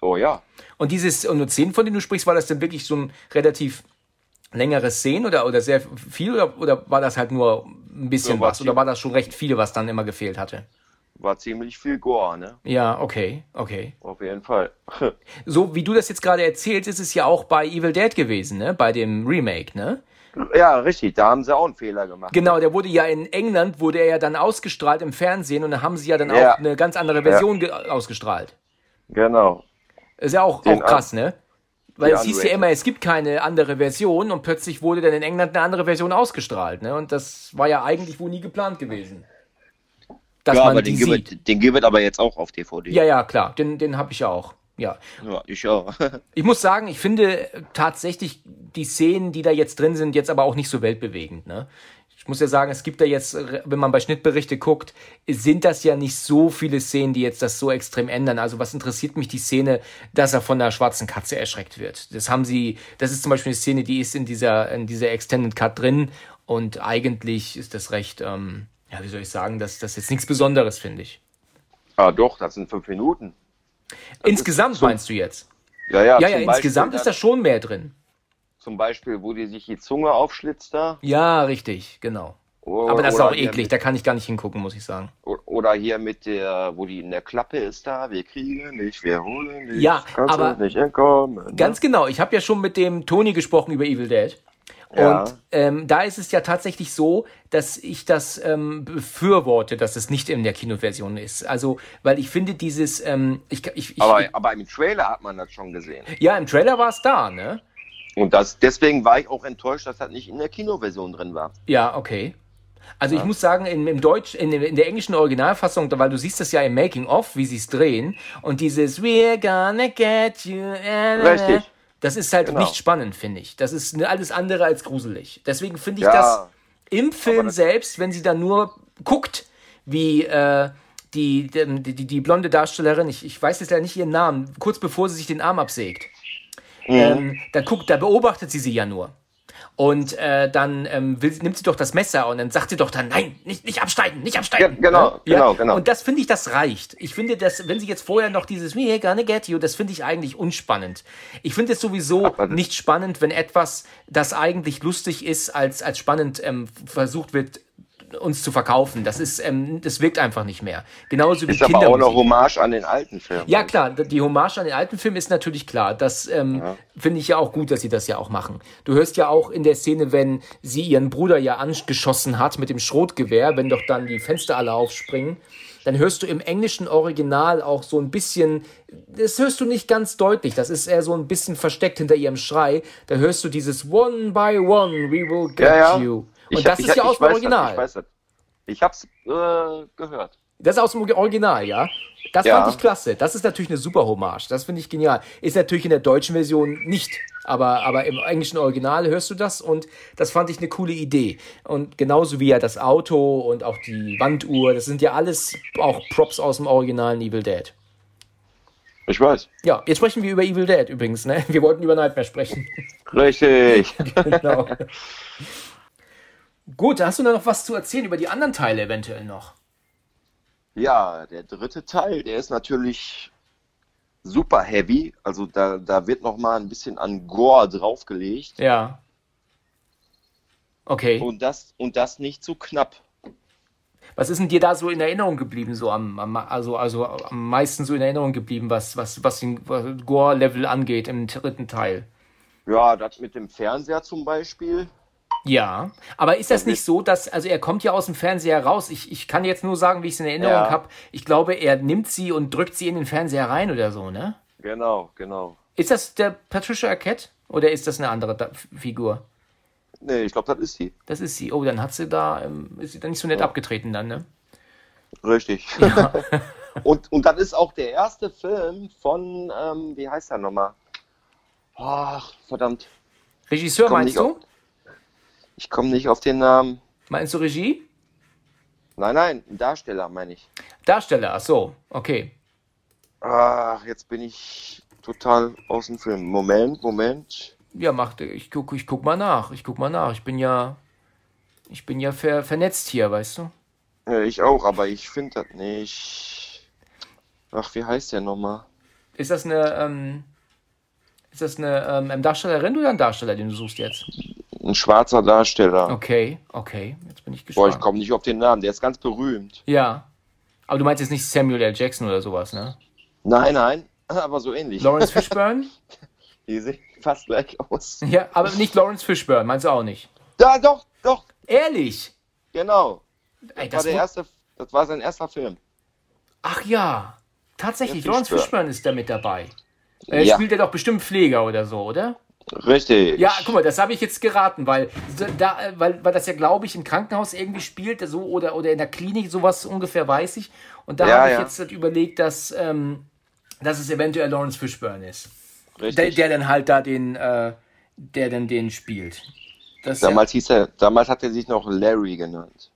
Oh ja. Und dieses und nur 10, von denen du sprichst, war das denn wirklich so ein relativ längeres Szenen oder, oder sehr viel oder, oder war das halt nur ein bisschen Ja, war was? Oder war das schon recht viel, was dann immer gefehlt hatte? War ziemlich viel Gore, ne? Ja, okay, okay. Auf jeden Fall. So wie du das jetzt gerade erzählst, ist es ja auch bei Evil Dead gewesen, ne? Bei dem Remake, ne? ja, richtig, da haben sie auch einen Fehler gemacht. Genau, der wurde ja in England, wurde er ja dann ausgestrahlt im Fernsehen und da haben sie ja dann Ja. auch eine ganz andere Version ge- ausgestrahlt. Genau. Ist ja auch, Den auch krass, ne? Weil es hieß ja immer, es gibt keine andere Version und plötzlich wurde dann in England eine andere Version ausgestrahlt, ne? Und das war ja eigentlich wohl nie geplant gewesen. Dass ja, man aber den gibt, den gibt es aber jetzt auch auf DVD. Ja, ja, klar, den, den habe ich ja auch. Ja. Ja, ich auch. Ich muss sagen, ich finde tatsächlich die Szenen, die da jetzt drin sind, jetzt aber auch nicht so weltbewegend. Ne? Ich muss ja sagen, es gibt da jetzt, wenn man bei Schnittberichte guckt, sind das ja nicht so viele Szenen, die jetzt das so extrem ändern. Also was interessiert mich die Szene, dass er von der schwarzen Katze erschreckt wird? Das haben sie, das ist zum Beispiel eine Szene, die ist in dieser, in dieser Extended Cut drin und eigentlich ist das recht, ähm, ja, wie soll ich sagen, das, das ist jetzt nichts Besonderes, finde ich. ah, doch, das sind fünf Minuten. Insgesamt so- meinst du jetzt? Ja, ja, Ja, ja, insgesamt Beispiel ist da schon mehr drin. Zum Beispiel, wo die sich die Zunge aufschlitzt da. Ja, richtig, genau. O- Aber das ist oder auch eklig, da kann ich gar nicht hingucken, muss ich sagen. Mit, oder hier mit der, wo die in der Klappe ist da, wir kriegen nicht, wir holen nicht, Ja, kannst aber- nicht entkommen. Ganz genau, ich habe ja schon mit dem Toni gesprochen über Evil Dead. Ja. Und ähm, da ist es ja tatsächlich so, dass ich das ähm, befürworte, dass es nicht in der Kinoversion ist. Also, weil ich finde dieses, ähm, ich, ich, ich, aber, aber im Trailer hat man das schon gesehen. ja, im Trailer war es da, ne? Und das, deswegen war ich auch enttäuscht, dass das nicht in der Kinoversion drin war. Ja, okay. Also ich muss sagen, in, im Deutsch, in, in der englischen Originalfassung, weil du siehst das ja im Making of, wie sie es drehen, und dieses We're gonna get you, äh, Richtig. Das ist halt Genau. nicht spannend, finde ich. Das ist alles andere als gruselig. Deswegen finde ich Ja. das im Film das- selbst, wenn sie dann nur guckt, wie äh, die, die, die, die blonde Darstellerin, ich, ich weiß jetzt leider nicht ihren Namen, kurz bevor sie sich den Arm absägt, Mhm. ähm, da guckt, da beobachtet sie sie ja nur. Und äh, dann ähm, will, nimmt sie doch das Messer und dann sagt sie doch dann, nein, nicht, nicht absteigen, nicht absteigen. Ja, genau, Ne? genau, genau. Und das finde ich, das reicht. Ich finde, dass, wenn sie jetzt vorher noch dieses Me gonna get you, das finde ich eigentlich unspannend. Ich finde es sowieso das- nicht spannend, wenn etwas, das eigentlich lustig ist, als, als spannend ähm, versucht wird, uns zu verkaufen. Das ist, ähm, das wirkt einfach nicht mehr. Genauso wie Ist aber auch noch Hommage an den alten Film. Ja, klar, die Hommage an den alten Film ist natürlich klar. Das ähm, finde ich ja auch gut, dass sie das ja auch machen. Du hörst ja auch in der Szene, wenn sie ihren Bruder ja angeschossen hat mit dem Schrotgewehr, wenn doch dann die Fenster alle aufspringen, dann hörst du im englischen Original auch so ein bisschen, das hörst du nicht ganz deutlich, das ist eher so ein bisschen versteckt hinter ihrem Schrei. Da hörst du dieses One by one, we will get ja, ja. you. Und Ich- das ich- ist ja aus dem weiß das, Original. ich weiß das. Ich hab's äh, gehört. Das ist aus dem Original, ja. Das Ja. fand ich klasse. Das ist natürlich eine super Hommage. Das finde ich genial. Ist natürlich in der deutschen Version nicht. Aber, aber im englischen Original hörst du das und das fand ich eine coole Idee. Und genauso wie ja das Auto und auch die Wanduhr, das sind ja alles auch Props aus dem originalen Evil Dead. Ich weiß. Ja, jetzt sprechen wir über Evil Dead übrigens, ne? Wir wollten über Nightmare sprechen. Richtig. genau. Gut, hast du da noch was zu erzählen über die anderen Teile eventuell noch? Ja, der dritte Teil, der ist natürlich super heavy. Also da, da wird noch mal ein bisschen an Gore draufgelegt. Ja. Okay. Und das, und das nicht zu knapp. Was ist denn dir da so in Erinnerung geblieben, so am, am also, also am meisten so in Erinnerung geblieben, was, was, was den Gore-Level angeht im dritten Teil? Ja, das mit dem Fernseher zum Beispiel. Ja, aber ist das nicht so, dass, also er kommt ja aus dem Fernseher raus. Ich, ich kann jetzt nur sagen, wie ich es in Erinnerung Ja. habe. Ich glaube, er nimmt sie und drückt sie in den Fernseher rein oder so, ne? Genau, genau. Ist das der Patricia Arquette oder ist das eine andere da Figur? Nee, ich glaube, das ist die. Das ist sie. Oh, dann hat sie da, ähm, ist sie da nicht so nett abgetreten dann, ne? Richtig. und, und das ist auch der erste Film von, ähm, wie heißt der nochmal? Ach, verdammt. Regisseur meinst du? auf- Ich komme nicht auf den Namen. Meinst du Regie? Nein, nein, ein Darsteller meine ich. Darsteller, ach so, okay. Ach, jetzt bin ich total aus dem Film. Moment, Moment. Ja, mach, ich guck, ich guck mal nach. Ich guck mal nach. Ich bin ja, ich bin ja ver, vernetzt hier, weißt du? Ja, ich auch, aber ich finde das nicht. Ach, wie heißt der nochmal? Ist das eine, ähm, ist das eine ähm, Darstellerin oder ein Darsteller, den du suchst jetzt? Ein schwarzer Darsteller. Okay, okay. Jetzt bin ich Boah, gespannt. ich komme nicht auf den Namen. Der ist ganz berühmt. ja. Aber du meinst jetzt nicht Samuel L. Jackson oder sowas, ne? Nein, nein, aber so ähnlich. Lawrence Fishburne? Die sehen fast gleich aus. ja, aber nicht Lawrence Fishburne, meinst du auch nicht? Da, doch, doch, Ehrlich? genau. Ey, Das war das der mu- erste, das war sein erster Film. Ach ja, tatsächlich, Der Lawrence Fishburne. Fishburne ist da mit dabei. Äh, Ja. Spielt er doch bestimmt Pfleger oder so, oder? Richtig. Ja, guck mal, das habe ich jetzt geraten, weil, da, äh, weil, weil das ja, glaube ich, im Krankenhaus irgendwie spielt, so oder, oder in der Klinik, sowas ungefähr weiß ich. Und da Ja, habe ich ja. jetzt halt überlegt, dass, ähm, dass es eventuell Lawrence Fishburne ist. Der, Richtig. der dann halt da den, äh, der dann den spielt. Das damals hieß er, damals hat er sich noch Larry genannt.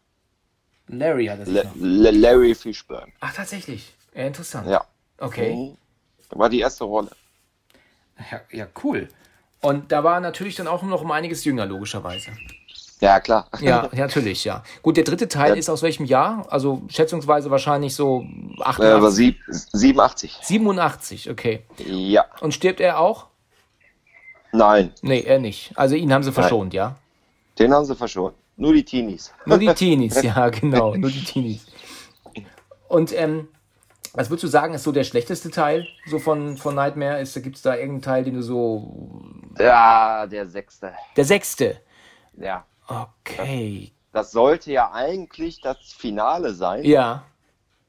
ja, Larry hat es La noch. La Larry Fishburne. Ach, tatsächlich. Ja, interessant. Ja. Okay. War die erste Rolle. Ja, ja, cool. Und da war natürlich dann auch noch um einiges jünger, logischerweise. Ja, klar. Ja, natürlich, ja. Gut, der dritte Teil Ja. ist aus welchem Jahr? Also schätzungsweise wahrscheinlich so Äh, 88. war sieb 87. 87, okay. Ja. Und stirbt er auch? Nein, Nee, er nicht. Also ihn haben sie verschont, ja? den haben sie verschont. Nur die Teenies. Nur die Teenies, ja, genau. Nur die Teenies. Und ähm, was würdest du sagen, ist so der schlechteste Teil so von, von Nightmare? Gibt es da irgendeinen Teil, den du so. Ja, der sechste. Der sechste. Ja. Okay. Das sollte ja eigentlich das Finale sein, Ja.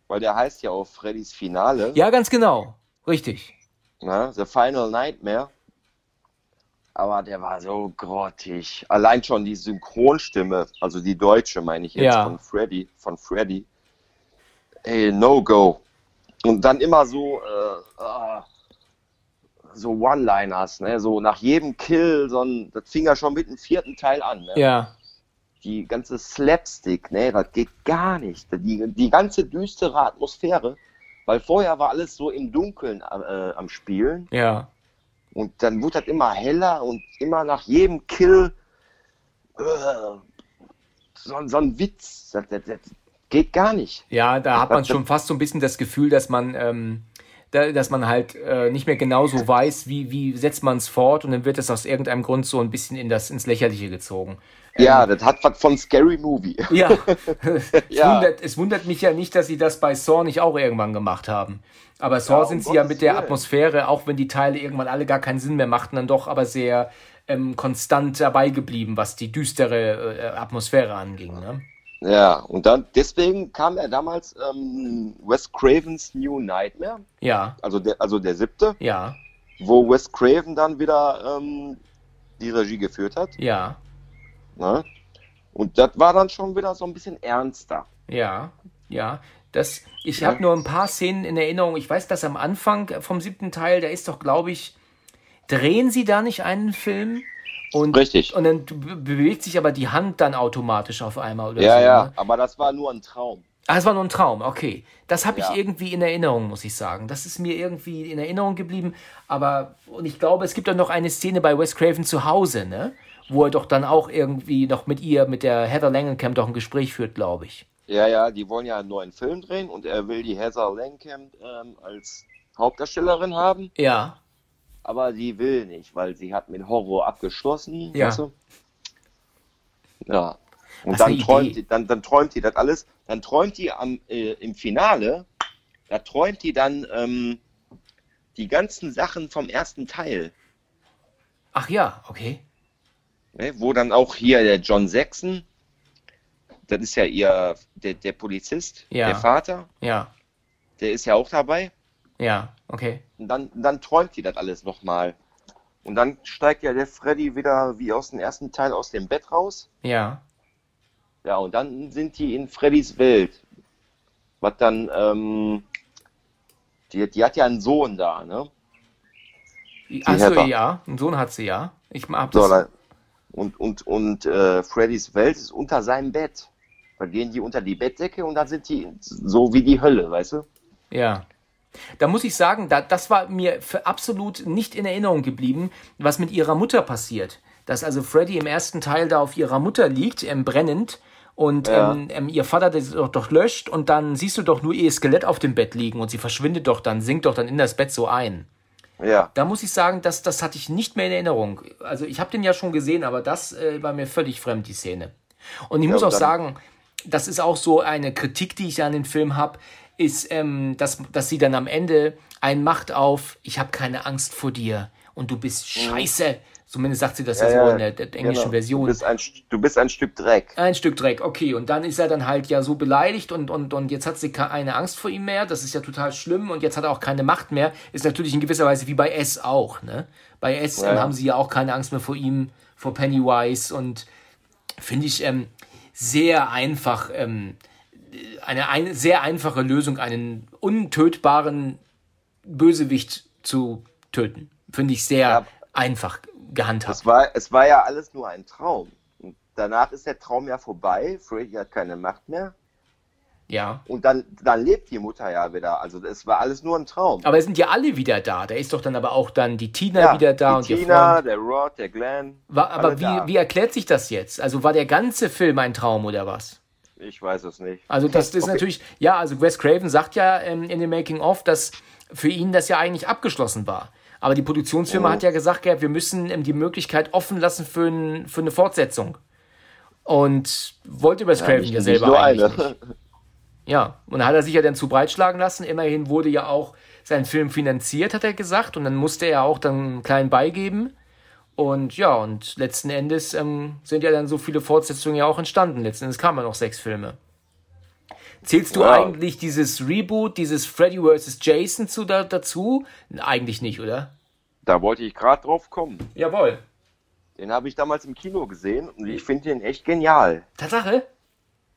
weil der heißt ja auch Freddys Finale. Ja, ganz genau. Richtig. Ne? The Final Nightmare. Aber der war so grottig. Allein schon die Synchronstimme, also die deutsche meine ich jetzt Ja. von Freddy, von Freddy. Ey, no go. Und dann immer so, äh, ah, so One-Liners, ne? So nach jedem Kill, so ein, das fing ja schon mit dem vierten Teil an, ne? Ja. Die ganze Slapstick, ne, das geht gar nicht. Die, die ganze düstere Atmosphäre, weil vorher war alles so im Dunkeln äh, am Spielen. Ja. Und dann wurde das immer heller und immer nach jedem Kill äh, so, so ein Witz. Das, das, das geht gar nicht. Ja, da hat man schon fast so ein bisschen das Gefühl, dass man, ähm, da, dass man halt äh, nicht mehr genau so weiß, wie, wie setzt man es fort und dann wird es aus irgendeinem Grund so ein bisschen in das, ins Lächerliche gezogen. Ja, das hat was von Scary Movie. Ja, es, Ja. Wundert, es wundert mich ja nicht, dass sie das bei Saw nicht auch irgendwann gemacht haben. Aber Saw Ja, um sind sie ja Gottes mit der Willen. Atmosphäre, auch wenn die Teile irgendwann alle gar keinen Sinn mehr machten, dann doch aber sehr ähm, konstant dabei geblieben, was die düstere äh, Atmosphäre anging. Ne? Ja, und dann deswegen kam er damals ähm, Wes Cravens New Nightmare, Ja, also der, also der siebte, ja, wo Wes Craven dann wieder ähm, die Regie geführt hat. ja, Ne? Und das war dann schon wieder so ein bisschen ernster. ja, ja. Das, ich Ja. habe nur ein paar Szenen in Erinnerung. Ich weiß, dass am Anfang vom siebten Teil, da ist doch, glaube ich, drehen sie da nicht einen Film? Und, Richtig. Und dann be- bewegt sich aber die Hand dann automatisch auf einmal oder Ja, so. ja, Ne? aber das war nur ein Traum. Ah, es war nur ein Traum, okay. Das habe ich Ja. irgendwie in Erinnerung, muss ich sagen. Das ist mir irgendwie in Erinnerung geblieben. Aber, und ich glaube, es gibt dann noch eine Szene bei Wes Craven zu Hause, ne? Wo er doch dann auch irgendwie noch mit ihr, mit der Heather Langenkamp, doch ein Gespräch führt, glaube ich. Ja, ja, die wollen ja einen neuen Film drehen und er will die Heather Langenkamp ähm, als Hauptdarstellerin haben, Ja, aber sie will nicht, weil sie hat mit Horror abgeschlossen. Ja. Weißt du? Ja. Und Was dann träumt, die, dann, dann träumt die das alles. Dann träumt die am, äh, im Finale, da träumt die dann ähm, die ganzen Sachen vom ersten Teil. ach ja, okay. Ne, wo dann auch hier der John Saxon, das ist ja ihr, der, der Polizist, Ja. der Vater, Ja, der ist ja auch dabei. Ja, okay. Und dann, dann träumt die das alles nochmal. Und dann steigt ja der Freddy wieder wie aus dem ersten Teil aus dem Bett raus. Ja, Ja, und dann sind die in Freddys Welt. Was dann, ähm, die, die hat ja einen Sohn da, ne? achso, ja, einen Sohn hat sie, ja. Ich hab So, dann, und und, und äh, Freddys Welt ist unter seinem Bett. Da gehen die unter die Bettdecke und dann sind die so wie die Hölle, weißt du? Ja. Da muss ich sagen, da, das war mir für absolut nicht in Erinnerung geblieben, was mit ihrer Mutter passiert. Dass also Freddy im ersten Teil da auf ihrer Mutter liegt, ähm, brennend, und Ja. ähm, ähm, ihr Vater das doch, doch löscht und dann siehst du doch nur ihr Skelett auf dem Bett liegen und sie verschwindet doch dann, sinkt doch dann in das Bett so ein. Ja. Da muss ich sagen, das, das hatte ich nicht mehr in Erinnerung. Also ich habe den ja schon gesehen, aber das äh, war mir völlig fremd, die Szene. Und ich muss und auch sagen, das ist auch so eine Kritik, die ich an den Film habe, ist, ähm, dass, dass sie dann am Ende einen macht auf, ich habe keine Angst vor dir und du bist scheiße. Zumindest sagt sie das ja, so in der, der englischen genau. Version. Du bist, ein, du bist ein Stück Dreck. Ein Stück Dreck, okay. Und dann ist er dann halt ja so beleidigt und, und, und jetzt hat sie keine Angst vor ihm mehr. Das ist ja total schlimm und jetzt hat er auch keine Macht mehr. Ist natürlich in gewisser Weise wie bei S auch, ne? Bei S Ja, ähm, ja. haben sie ja auch keine Angst mehr vor ihm, vor Pennywise und finde ich ähm, sehr einfach, ähm, eine, eine sehr einfache Lösung, einen untötbaren Bösewicht zu töten. Finde ich sehr Ja. einfach gehandhabt. Es war, es war ja alles nur ein Traum. Und danach ist der Traum ja vorbei. Freddy hat keine Macht mehr. Ja. Und dann, dann lebt die Mutter ja wieder. Also es war alles nur ein Traum. Aber es sind ja alle wieder da. Da ist doch dann aber auch dann die Tina Ja, wieder da die und ihr Tina, Freund. der Rod, der Glenn. War, aber da. wie, wie erklärt sich das jetzt? Also war der ganze Film ein Traum oder was? Ich weiß es nicht. Also das ist Okay. natürlich, ja, also Wes Craven sagt ja ähm, in dem Making of, dass für ihn das ja eigentlich abgeschlossen war. Aber die Produktionsfirma Oh. hat ja gesagt, ja, wir müssen ähm, die Möglichkeit offen lassen für, ein, für eine Fortsetzung. Und wollte Wes Craven ja, selber eigentlich eine. nicht. Ja, und dann hat er sich ja dann zu breit schlagen lassen. Immerhin wurde ja auch sein Film finanziert, hat er gesagt. Und dann musste er auch dann einen kleinen beigeben. Und ja, und letzten Endes ähm, sind ja dann so viele Fortsetzungen ja auch entstanden. Letzten Endes kamen ja noch sechs Filme. Zählst du Wow. eigentlich dieses Reboot, dieses Freddy vs. Jason zu, da, dazu? Eigentlich nicht, oder? Da wollte ich gerade drauf kommen. Jawohl. Den habe ich damals im Kino gesehen und ich finde den echt genial. Tatsache?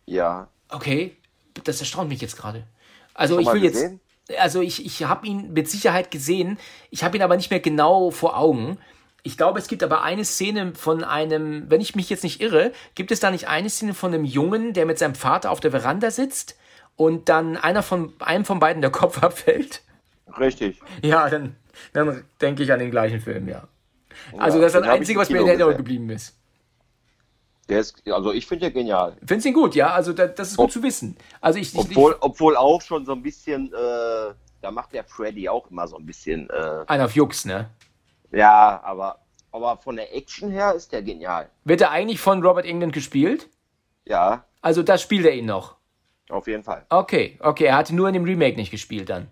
Ja. Okay, das erstaunt mich jetzt gerade. Also Schon ich will jetzt. gesehen? also ich, ich habe ihn mit Sicherheit gesehen, ich habe ihn aber nicht mehr genau vor Augen. Ich glaube, es gibt aber eine Szene von einem, wenn ich mich jetzt nicht irre, gibt es da nicht eine Szene von einem Jungen, der mit seinem Vater auf der Veranda sitzt und dann einer von einem von beiden der Kopf abfällt? Richtig. Ja, dann, dann denke ich an den gleichen Film, ja. Also das ist das Einzige, was mir in Erinnerung geblieben ist. Der ist, also ich finde den genial. Findest ihn gut, ja? Also das, das ist gut Ob, zu wissen. Also ich, obwohl, ich, obwohl auch schon so ein bisschen, äh, da macht der Freddy auch immer so ein bisschen. Äh, Einer auf Jux, ne? Ja, aber, aber von der Action her ist der genial. Wird er eigentlich von Robert England gespielt? Ja. Also da spielt er ihn noch. Auf jeden Fall. Okay, okay, er hatte nur in dem Remake nicht gespielt dann.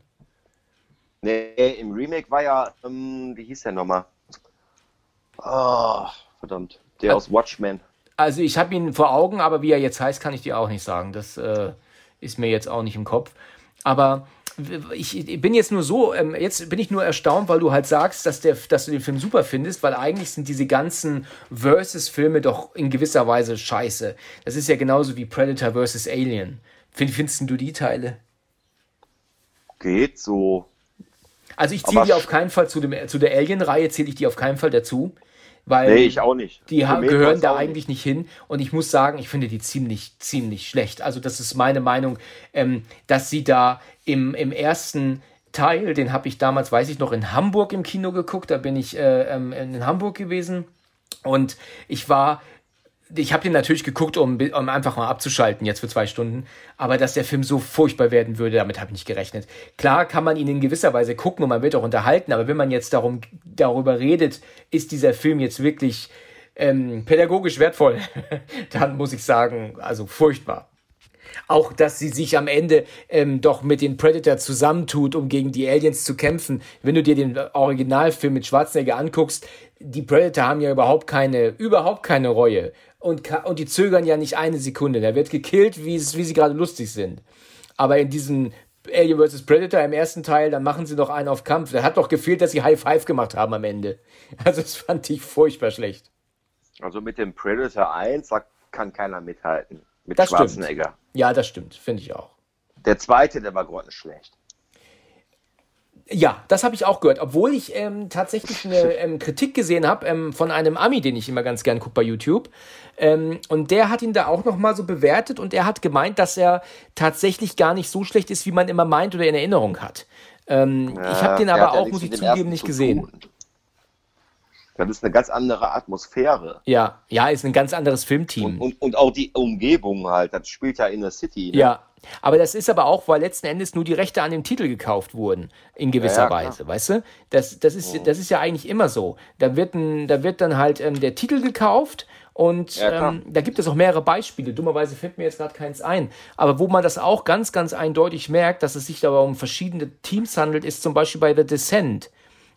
Nee, im Remake war ja, ähm, wie hieß der nochmal? Oh, verdammt. Der aus Watchmen. Also ich habe ihn vor Augen, aber wie er jetzt heißt, kann ich dir auch nicht sagen. Das äh, ist mir jetzt auch nicht im Kopf. Aber ich bin jetzt nur so, ähm, jetzt bin ich nur erstaunt, weil du halt sagst, dass, der, dass du den Film super findest, weil eigentlich sind diese ganzen Versus-Filme doch in gewisser Weise scheiße. Das ist ja genauso wie Predator vs. Alien. Find, findest du die Teile? Geht so. Also ich ziehe die auf keinen Fall zu, dem, zu der Alien-Reihe, zähle ich die auf keinen Fall dazu. Weil nee, ich auch nicht. Die gehören da eigentlich nicht hin. Und ich muss sagen, ich finde die ziemlich, ziemlich schlecht. Also, das ist meine Meinung, ähm, dass sie da im, im ersten Teil, den habe ich damals, weiß ich noch, in Hamburg im Kino geguckt. Da bin ich äh, ähm, in Hamburg gewesen. Und ich war ich habe den natürlich geguckt, um, um einfach mal abzuschalten jetzt für zwei Stunden. Aber dass der Film so furchtbar werden würde, damit habe ich nicht gerechnet. Klar kann man ihn in gewisser Weise gucken und man wird auch unterhalten, aber wenn man jetzt darum, darüber redet, ist dieser Film jetzt wirklich ähm, pädagogisch wertvoll, dann muss ich sagen, also furchtbar. Auch, dass sie sich am Ende ähm, doch mit den Predator zusammentut, um gegen die Aliens zu kämpfen. Wenn du dir den Originalfilm mit Schwarzenegger anguckst, die Predator haben ja überhaupt keine, überhaupt keine Reue und, und die zögern ja nicht eine Sekunde. Der wird gekillt, wie, wie sie gerade lustig sind. Aber in diesem Alien vs. Predator im ersten Teil, dann machen sie doch einen auf Kampf. Da hat doch gefehlt, dass sie High Five gemacht haben am Ende. Also das fand ich furchtbar schlecht. Also mit dem Predator 1 da kann keiner mithalten. Mit das Schwarzenegger. Stimmt. Ja, das stimmt, finde ich auch. Der zweite, der war grottenschlecht. Ja, das habe ich auch gehört, obwohl ich ähm, tatsächlich eine ähm, Kritik gesehen habe ähm, von einem Ami, den ich immer ganz gern gucke bei YouTube. Ähm, und der hat ihn da auch nochmal so bewertet und er hat gemeint, dass er tatsächlich gar nicht so schlecht ist, wie man immer meint oder in Erinnerung hat. Ähm, ja, ich habe den aber auch, muss ich zugeben, nicht gesehen. Tun. Das ist eine ganz andere Atmosphäre. Ja, ja, ist ein ganz anderes Filmteam. Und, und, und auch die Umgebung halt, das spielt ja in der City. Ne? Ja, aber das ist aber auch, weil letzten Endes nur die Rechte an dem Titel gekauft wurden, in gewisser ja, ja, Weise, weißt du? Das, das, ist, das ist ja eigentlich immer so. Da wird, ein, da wird dann halt ähm, der Titel gekauft und ja, ähm, da gibt es auch mehrere Beispiele. Dummerweise fällt mir jetzt gerade keins ein. Aber wo man das auch ganz, ganz eindeutig merkt, dass es sich dabei um verschiedene Teams handelt, ist zum Beispiel bei The Descent.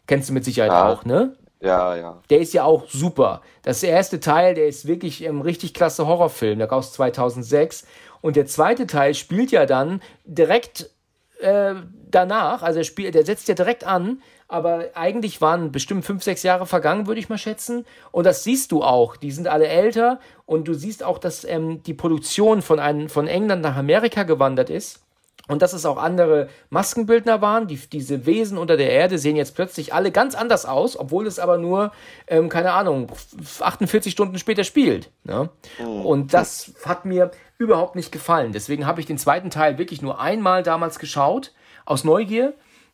Kennst du mit Sicherheit auch, ne? Ja, ja. Der ist ja auch super. Das erste Teil, der ist wirklich ein richtig klasse Horrorfilm, der aus 2006. Und der zweite Teil spielt ja dann direkt äh, danach, also er spielt, der setzt ja direkt an, aber eigentlich waren bestimmt fünf, sechs Jahre vergangen, würde ich mal schätzen. Und das siehst du auch. Die sind alle älter und du siehst auch, dass ähm, die Produktion von, einem, von England nach Amerika gewandert ist. Und dass es auch andere Maskenbildner waren. Die, diese Wesen unter der Erde sehen jetzt plötzlich alle ganz anders aus, obwohl es aber nur, ähm, keine Ahnung, 48 Stunden später spielt. Ne? Mhm. Und das hat mir überhaupt nicht gefallen. Deswegen habe ich den zweiten Teil wirklich nur einmal damals geschaut, aus Neugier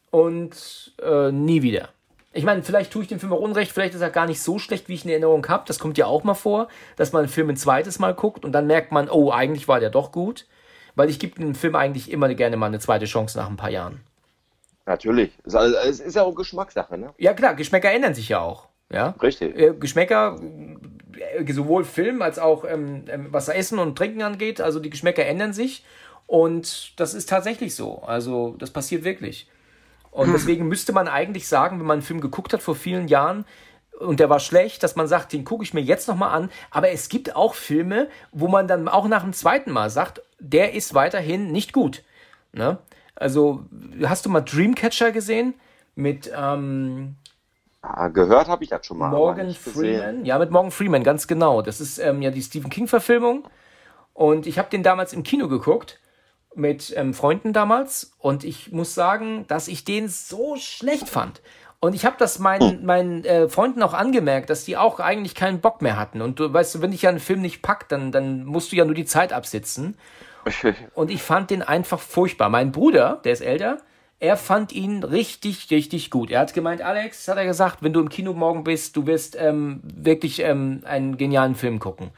und äh, nie wieder. Ich meine, vielleicht tue ich dem Film auch Unrecht, vielleicht ist er gar nicht so schlecht, wie ich in Erinnerung habe. Das kommt ja auch mal vor, dass man einen Film ein zweites Mal guckt und dann merkt man, oh, eigentlich war der doch gut weil ich gebe einem Film eigentlich immer gerne mal eine zweite Chance nach ein paar Jahren. Natürlich. Es ist ja auch Geschmackssache, ne? Ja, klar, Geschmäcker ändern sich ja auch. Ja? Richtig. Äh, Geschmäcker, äh, sowohl Film als auch ähm, ähm, was Essen und Trinken angeht, also die Geschmäcker ändern sich. Und das ist tatsächlich so. Also, das passiert wirklich. Und hm. deswegen müsste man eigentlich sagen, wenn man einen Film geguckt hat vor vielen Jahren, und der war schlecht, dass man sagt, den gucke ich mir jetzt nochmal an. Aber es gibt auch Filme, wo man dann auch nach dem zweiten Mal sagt, der ist weiterhin nicht gut. Ne? Also, hast du mal Dreamcatcher gesehen? Mit, ähm, ah, gehört habe ich das schon mal. Morgan Freeman. Ja, mit Morgan Freeman, ganz genau. Das ist ähm, ja die Stephen King-Verfilmung. Und ich habe den damals im Kino geguckt mit ähm, Freunden damals und ich muss sagen, dass ich den so schlecht fand. Und ich habe das meinen, meinen äh, Freunden auch angemerkt, dass die auch eigentlich keinen Bock mehr hatten. Und du weißt, wenn dich ja ein Film nicht packt, dann, dann musst du ja nur die Zeit absitzen. Und ich fand den einfach furchtbar. Mein Bruder, der ist älter, er fand ihn richtig, richtig gut. Er hat gemeint, Alex, hat er gesagt, wenn du im Kino morgen bist, du wirst ähm, wirklich ähm, einen genialen Film gucken.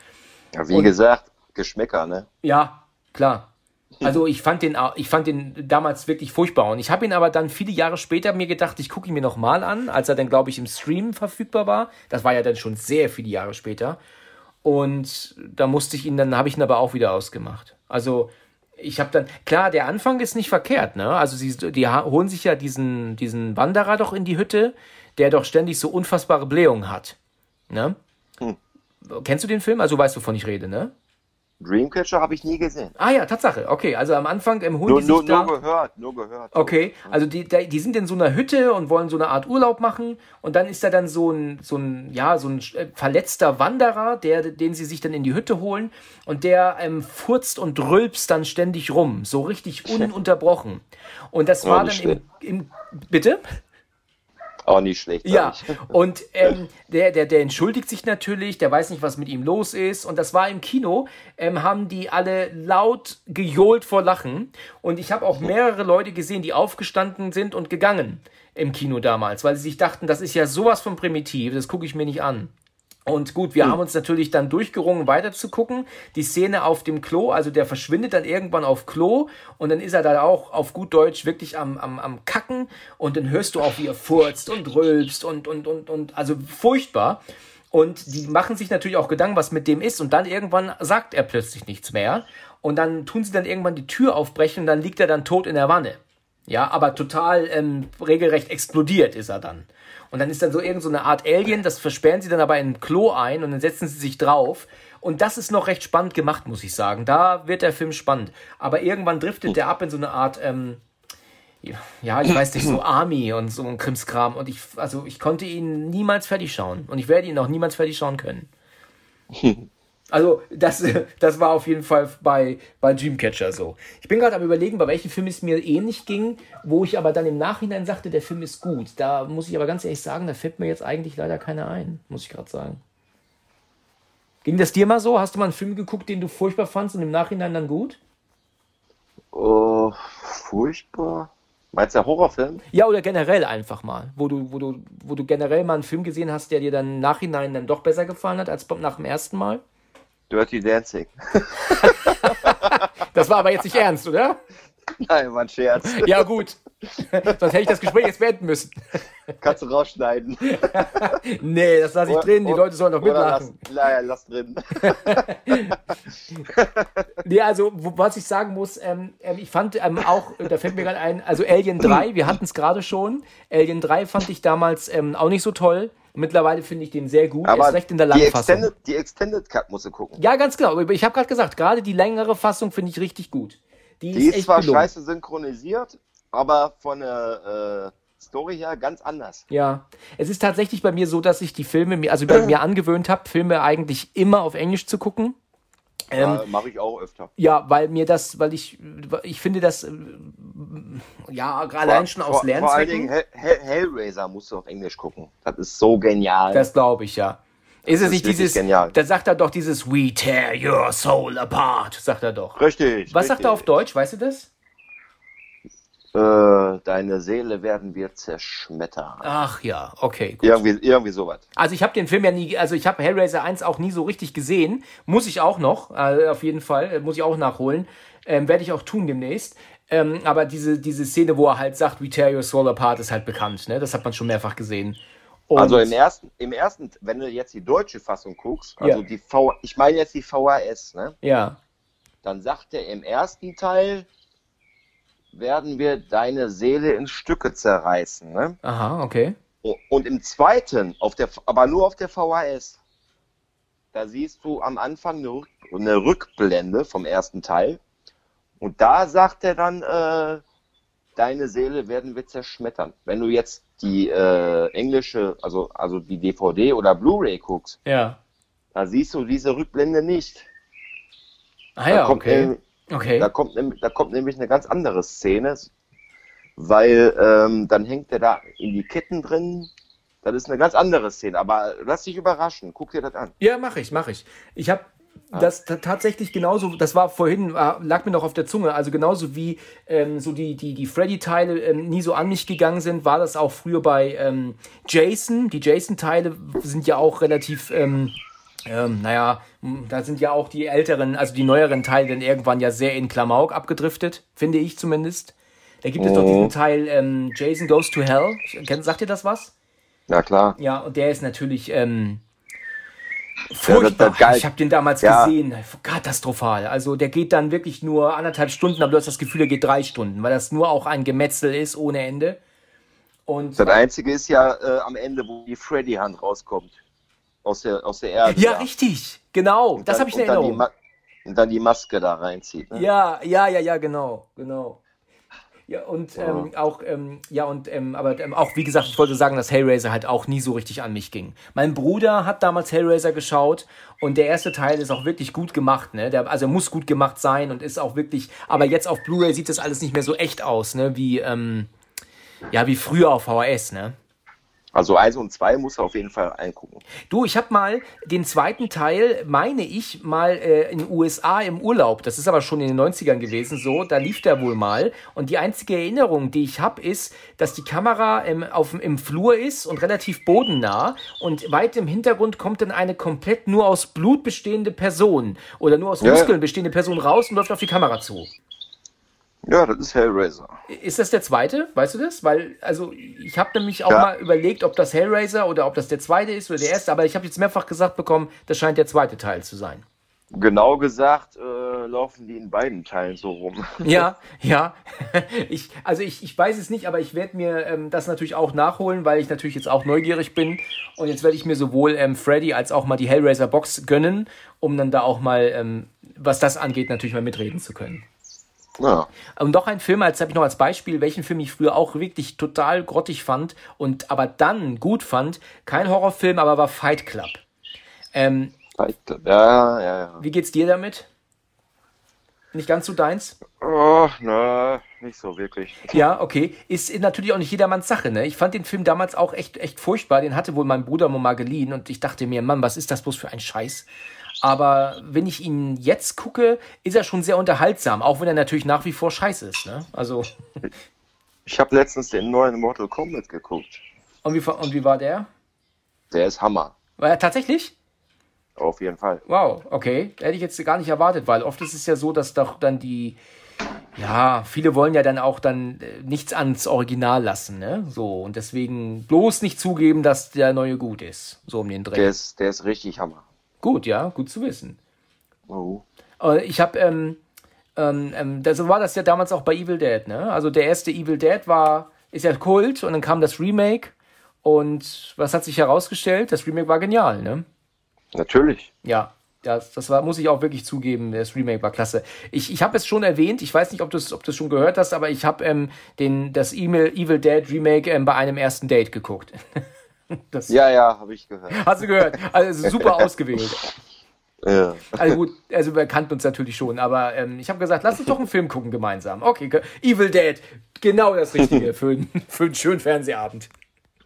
Ja, wie Und, gesagt, Geschmäcker, ne? Ja, klar. Also ich fand den, ich fand den damals wirklich furchtbar. Und ich habe ihn aber dann viele Jahre später mir gedacht, ich gucke ihn mir nochmal an, als er dann, glaube ich, im Stream verfügbar war. Das war ja dann schon sehr viele Jahre später. Und da musste ich ihn, dann habe ich ihn aber auch wieder ausgemacht. Also ich habe dann, klar, der Anfang ist nicht verkehrt, ne? Also sie, die holen sich ja diesen, diesen Wanderer doch in die Hütte, der doch ständig so unfassbare Blähungen hat. Ne? Hm. Kennst du den Film? Also weißt du, wovon ich rede, ne? Dreamcatcher habe ich nie gesehen. Ah ja, Tatsache. Okay, also am Anfang im Hund. Nur, nur, da... nur gehört, nur gehört. Okay, also die, die sind in so einer Hütte und wollen so eine Art Urlaub machen und dann ist da dann so ein, so ein, ja, so ein äh, verletzter Wanderer, der, den sie sich dann in die Hütte holen und der ähm, furzt und rülpst dann ständig rum, so richtig ununterbrochen. Und das war dann im, im, bitte? Auch nicht schlecht. Ja, und ähm, der, der, der entschuldigt sich natürlich, der weiß nicht, was mit ihm los ist. Und das war im Kino, ähm, haben die alle laut gejohlt vor Lachen. Und ich habe auch mehrere Leute gesehen, die aufgestanden sind und gegangen im Kino damals, weil sie sich dachten, das ist ja sowas von primitiv, das gucke ich mir nicht an. Und gut, wir mhm. haben uns natürlich dann durchgerungen, weiter zu gucken. Die Szene auf dem Klo, also der verschwindet dann irgendwann auf Klo und dann ist er da auch auf gut Deutsch wirklich am, am, am Kacken und dann hörst du auch, wie er furzt und rülpst und, und, und, und, also furchtbar. Und die machen sich natürlich auch Gedanken, was mit dem ist und dann irgendwann sagt er plötzlich nichts mehr und dann tun sie dann irgendwann die Tür aufbrechen und dann liegt er dann tot in der Wanne. Ja, aber total ähm, regelrecht explodiert ist er dann. Und dann ist dann so irgend so eine Art Alien, das versperren sie dann aber in ein Klo ein und dann setzen sie sich drauf. Und das ist noch recht spannend gemacht, muss ich sagen. Da wird der Film spannend. Aber irgendwann driftet der ab in so eine Art, ähm, ja, ich weiß nicht, so Army und so ein Krimskram. Und ich, also ich konnte ihn niemals fertig schauen. Und ich werde ihn auch niemals fertig schauen können. Also, das, das war auf jeden Fall bei, bei Dreamcatcher so. Ich bin gerade am überlegen, bei welchem Film es mir ähnlich ging, wo ich aber dann im Nachhinein sagte, der Film ist gut. Da muss ich aber ganz ehrlich sagen, da fällt mir jetzt eigentlich leider keiner ein, muss ich gerade sagen. Ging das dir mal so? Hast du mal einen Film geguckt, den du furchtbar fandst und im Nachhinein dann gut? Oh, furchtbar. Meinst du Horrorfilm? Ja, oder generell einfach mal, wo du, wo du, wo du generell mal einen Film gesehen hast, der dir dann im Nachhinein dann doch besser gefallen hat als nach dem ersten Mal? Dirty Dancing. das war aber jetzt nicht ernst, oder? Nein, war ein Scherz. Ja, gut. Sonst hätte ich das Gespräch jetzt beenden müssen. Kannst du rausschneiden. nee, das lasse ich drin. Die Leute sollen doch mitmachen. Lass, naja, lass drin. nee, also, was ich sagen muss, ähm, ähm, ich fand ähm, auch, da fällt mir gerade ein, also Alien 3, wir hatten es gerade schon. Alien 3 fand ich damals ähm, auch nicht so toll. Mittlerweile finde ich den sehr gut. Aber ist recht in der die Extended, die Extended Cut musst du gucken. Ja, ganz genau. Ich habe gerade gesagt, gerade die längere Fassung finde ich richtig gut. Die, die ist, ist zwar gelungen. scheiße synchronisiert, aber von der äh, Story her ganz anders. Ja, es ist tatsächlich bei mir so, dass ich die Filme mir, also bei mir angewöhnt habe, Filme eigentlich immer auf Englisch zu gucken. Ähm, ja, mache ich auch öfter. Ja, weil mir das, weil ich, ich finde das, äh, ja, allein schon aus Lernzwecken. Vor allen Dingen Hell, Hellraiser musst du auf Englisch gucken. Das ist so genial. Das glaube ich, ja. Ist es nicht dieses, genial. da sagt er doch dieses We tear your soul apart, sagt er doch. Richtig. Was richtig. sagt er auf Deutsch, weißt du das? Äh, deine Seele werden wir zerschmettern. Ach ja, okay. Gut. Irgendwie, irgendwie sowas. Also ich habe den Film ja nie, also ich habe Hellraiser 1 auch nie so richtig gesehen. Muss ich auch noch, äh, auf jeden Fall, äh, muss ich auch nachholen. Ähm, Werde ich auch tun demnächst. Ähm, aber diese, diese Szene, wo er halt sagt, We tear your soul apart, ist halt bekannt. Ne? Das hat man schon mehrfach gesehen. Und also im ersten, im ersten, wenn du jetzt die deutsche Fassung guckst, also ja. die V, ich meine jetzt die VHS, ne? Ja. Dann sagt er im ersten Teil, werden wir deine Seele in Stücke zerreißen. Ne? Aha, okay. Und im zweiten, auf der, aber nur auf der VHS, da siehst du am Anfang eine, eine Rückblende vom ersten Teil. Und da sagt er dann, äh, deine Seele werden wir zerschmettern. Wenn du jetzt die äh, englische, also, also die DVD oder Blu-ray guckst, ja. da siehst du diese Rückblende nicht. Ah ja, da kommt, okay Okay. Da kommt, nämlich- da kommt nämlich eine ganz andere Szene, weil ähm, dann hängt er da in die Ketten drin. Das ist eine ganz andere Szene, aber lass dich überraschen. Guck dir das an. Ja, mache ich, mache ich. Ich habe das ta- tatsächlich genauso, das war vorhin, äh, lag mir noch auf der Zunge, also genauso wie ähm, so die, die, die Freddy-Teile ähm, nie so an mich gegangen sind, war das auch früher bei ähm, Jason. Die Jason-Teile sind ja auch relativ, ähm, ähm, naja, da sind ja auch die älteren, also die neueren Teile dann irgendwann ja sehr in Klamauk abgedriftet, finde ich zumindest. Da gibt es doch diesen Teil ähm, Jason Goes to Hell. Sagt ihr das was? Ja, klar. Ja, und der ist natürlich ähm, furchtbar. geil. ich habe den damals Ja. gesehen. Katastrophal. Also der geht dann wirklich nur anderthalb Stunden, aber du hast das Gefühl, er geht drei Stunden, weil das nur auch ein Gemetzel ist ohne Ende. Und Das Einzige ist ja äh, am Ende, wo die Freddy-Hand rauskommt. Aus der, aus der Erde. ja, da. richtig. Genau. Und Das habe ich in und dann die Erinnerung. Und dann die Maske da reinzieht. Ne? Ja, ja, ja, ja, genau, genau. Ja, und ähm, auch, ähm, ja, und ähm, aber ähm, auch, wie gesagt, ich wollte sagen, dass Hellraiser halt auch nie so richtig an mich ging. Mein Bruder hat damals Hellraiser geschaut und der erste Teil ist auch wirklich gut gemacht, ne? Der, also er muss gut gemacht sein und ist auch wirklich, aber jetzt auf Blu-ray sieht das alles nicht mehr so echt aus, ne? Wie, ähm, ja, wie früher auf VHS, ne? Also eins und zwei muss er auf jeden Fall eingucken. Du, ich habe mal den zweiten Teil, meine ich, mal äh, in den USA im Urlaub. Das ist aber schon in den 90ern gewesen so. Da lief der wohl mal. Und die einzige Erinnerung, die ich habe, ist, dass die Kamera im, auf, im Flur ist und relativ bodennah. Und weit im Hintergrund kommt dann eine komplett nur aus Blut bestehende Person oder nur aus Ja, ja. Muskeln bestehende Person raus und läuft auf die Kamera zu. Ja, das ist Hellraiser. Ist das der zweite? Weißt du das? Weil, also, ich habe nämlich auch Ja. mal überlegt, ob das Hellraiser oder ob das der zweite ist oder der erste, aber ich habe jetzt mehrfach gesagt bekommen, das scheint der zweite Teil zu sein. Genau gesagt äh, laufen die in beiden Teilen so rum. Ja, ja. Ich, also ich, ich weiß es nicht, aber ich werde mir ähm, das natürlich auch nachholen, weil ich natürlich jetzt auch neugierig bin. Und jetzt werde ich mir sowohl ähm, Freddy als auch mal die Hellraiser Box gönnen, um dann da auch mal, ähm, was das angeht, natürlich mal mitreden zu können. Ja. Und noch ein Film, als habe ich noch als Beispiel, welchen Film ich früher auch wirklich total grottig fand und aber dann gut fand. Kein Horrorfilm, aber war Fight Club. Ähm, Fight Club. Ja, ja, ja. wie geht's dir damit? Nicht ganz so deins? Oh, na, nicht so wirklich. Ja, okay. Ist natürlich auch nicht jedermanns Sache, ne? Ich fand den Film damals auch echt, echt furchtbar. Den hatte wohl mein Bruder mal geliehen und ich dachte mir, Mann, was ist das bloß für ein Scheiß? Aber wenn ich ihn jetzt gucke, ist er schon sehr unterhaltsam, auch wenn er natürlich nach wie vor scheiße ist, ne? Also, Ich habe letztens den neuen Mortal Kombat geguckt. und wie, und wie war der? Der ist Hammer. War er tatsächlich? Auf jeden Fall. Wow, okay. Hätte ich jetzt gar nicht erwartet, weil oft ist es ja so, dass doch dann die, ja, viele wollen ja dann auch dann äh, nichts ans Original lassen, ne? So, und deswegen bloß nicht zugeben, dass der neue gut ist. So um den Dreh. Der ist, der ist richtig Hammer. Gut, ja, gut zu wissen. Oh. Äh, Ich habe, ähm, ähm, ähm, so war das ja damals auch bei Evil Dead, ne? Also der erste Evil Dead war, ist ja Kult und dann kam das Remake und was hat sich herausgestellt? Das Remake war genial, ne? Natürlich. Ja, das, das war, muss ich auch wirklich zugeben, das Remake war klasse. Ich, ich habe es schon erwähnt, ich weiß nicht, ob du es ob du's schon gehört hast, aber ich habe ähm, den, das Evil, Evil Dead Remake ähm, bei einem ersten Date geguckt. das Ja, ja, habe ich gehört. hast du gehört. Also super ausgewählt. Ja. Also gut, also wir kannten uns natürlich schon, aber ähm, ich habe gesagt, lass uns doch einen Film gucken gemeinsam. Okay, Evil Dead, genau das Richtige für, einen- für einen schönen Fernsehabend.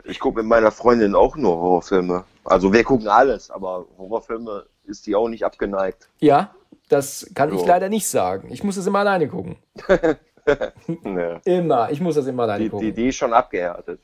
Ich gucke mit meiner Freundin auch nur Horrorfilme. Also wir gucken alles, aber Horrorfilme ist die auch nicht abgeneigt. Ja, das kann ich So. leider nicht sagen. Ich muss das immer alleine gucken. Ne. Immer, ich muss das immer alleine Die, gucken. die, die ist schon abgehärtet.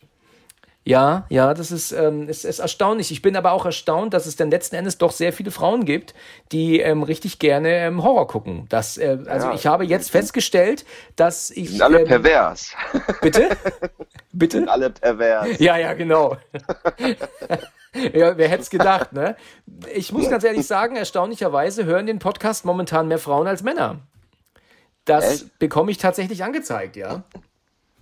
Ja, ja, das ist, ähm, ist, ist erstaunlich. Ich bin aber auch erstaunt, dass es dann letzten Endes doch sehr viele Frauen gibt, die ähm, richtig gerne ähm, Horror gucken. Das, äh, also Ja. ich habe jetzt festgestellt, dass ich. sind alle ähm, pervers. bitte? bitte? sind alle pervers. Ja, ja, genau. ja, wer hätte es gedacht, ne? Ich muss ganz ehrlich sagen, erstaunlicherweise hören den Podcast momentan mehr Frauen als Männer. Das Echt? bekomme ich tatsächlich angezeigt, ja.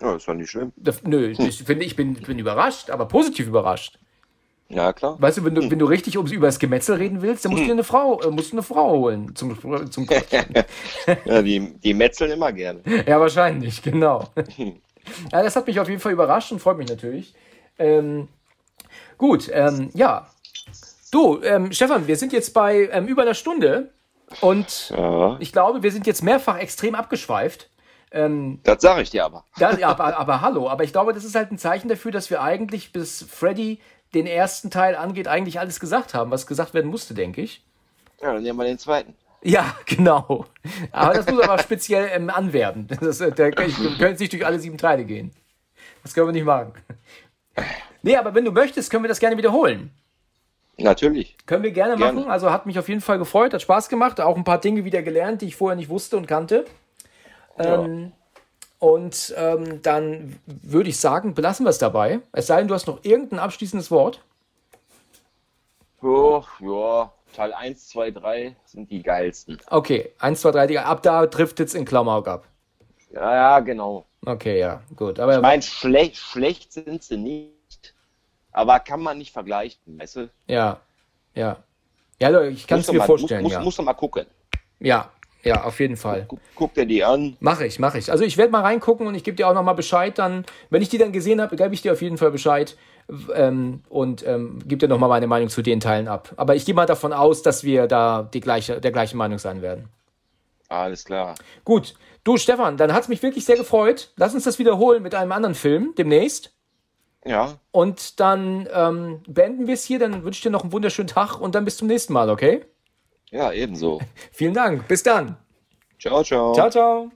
Ja, ist doch nicht schlimm. Das, nö, ich finde, ich bin, bin überrascht, aber positiv überrascht. Ja, klar. Weißt du, wenn du, wenn du richtig ums, über das Gemetzel reden willst, dann musst du dir eine Frau, äh, musst du eine Frau holen zum, zum. Ja, die, die metzeln immer gerne. Ja, wahrscheinlich, genau. Ja, das hat mich auf jeden Fall überrascht und freut mich natürlich. Ähm, gut, ähm, ja. Du, ähm, Stefan, wir sind jetzt bei ähm, über einer Stunde. Und Ja. ich glaube, wir sind jetzt mehrfach extrem abgeschweift. Ähm, Das sage ich dir aber. da, ja, aber, aber hallo, aber ich glaube, das ist halt ein Zeichen dafür, dass wir eigentlich, bis Freddy den ersten Teil angeht, eigentlich alles gesagt haben, was gesagt werden musste, denke ich. Ja, dann nehmen wir den zweiten. Ja, genau. Aber das muss aber speziell ähm, anwerben. Das, äh, wir können nicht durch alle sieben Teile gehen. Das können wir nicht machen. Nee, aber wenn du möchtest, können wir das gerne wiederholen. Natürlich. Können wir gerne, Gerne. machen. Also hat mich auf jeden Fall gefreut, hat Spaß gemacht. Auch ein paar Dinge wieder gelernt, die ich vorher nicht wusste und kannte. Ähm, und ähm, dann würde ich sagen, belassen wir es dabei. Es sei denn, du hast noch irgendein abschließendes Wort. Oh, ja, Teil 1, 2, 3 sind die geilsten. Okay, 1, 2, 3, die- ab da trifft es in Klamauk ab. Ja, ja, genau. Okay, ja, gut. Aber Ich meine, schlecht, schlecht sind sie nicht, aber kann man nicht vergleichen, weißt du? ja, ja. Ja, Leute, ich kann es mir mal, vorstellen, muss, ja. Muss, musst du mal gucken. Ja, ja, auf jeden Fall. Guck, guck dir die an. Mache ich, mache ich. Also ich werde mal reingucken und ich gebe dir auch nochmal Bescheid dann. Wenn ich die dann gesehen habe, gebe ich dir auf jeden Fall Bescheid ähm, und ähm, gebe dir nochmal meine Meinung zu den Teilen ab. Aber ich gehe mal davon aus, dass wir da die gleiche, der gleichen Meinung sein werden. Alles klar. Gut, du Stefan, dann hat es mich wirklich sehr gefreut. Lass uns das wiederholen mit einem anderen Film demnächst. Ja, Und dann ähm, beenden wir es hier. Dann wünsche ich dir noch einen wunderschönen Tag und dann bis zum nächsten Mal, okay? Ja, ebenso. Vielen Dank. Bis dann. Ciao, ciao. Ciao, ciao.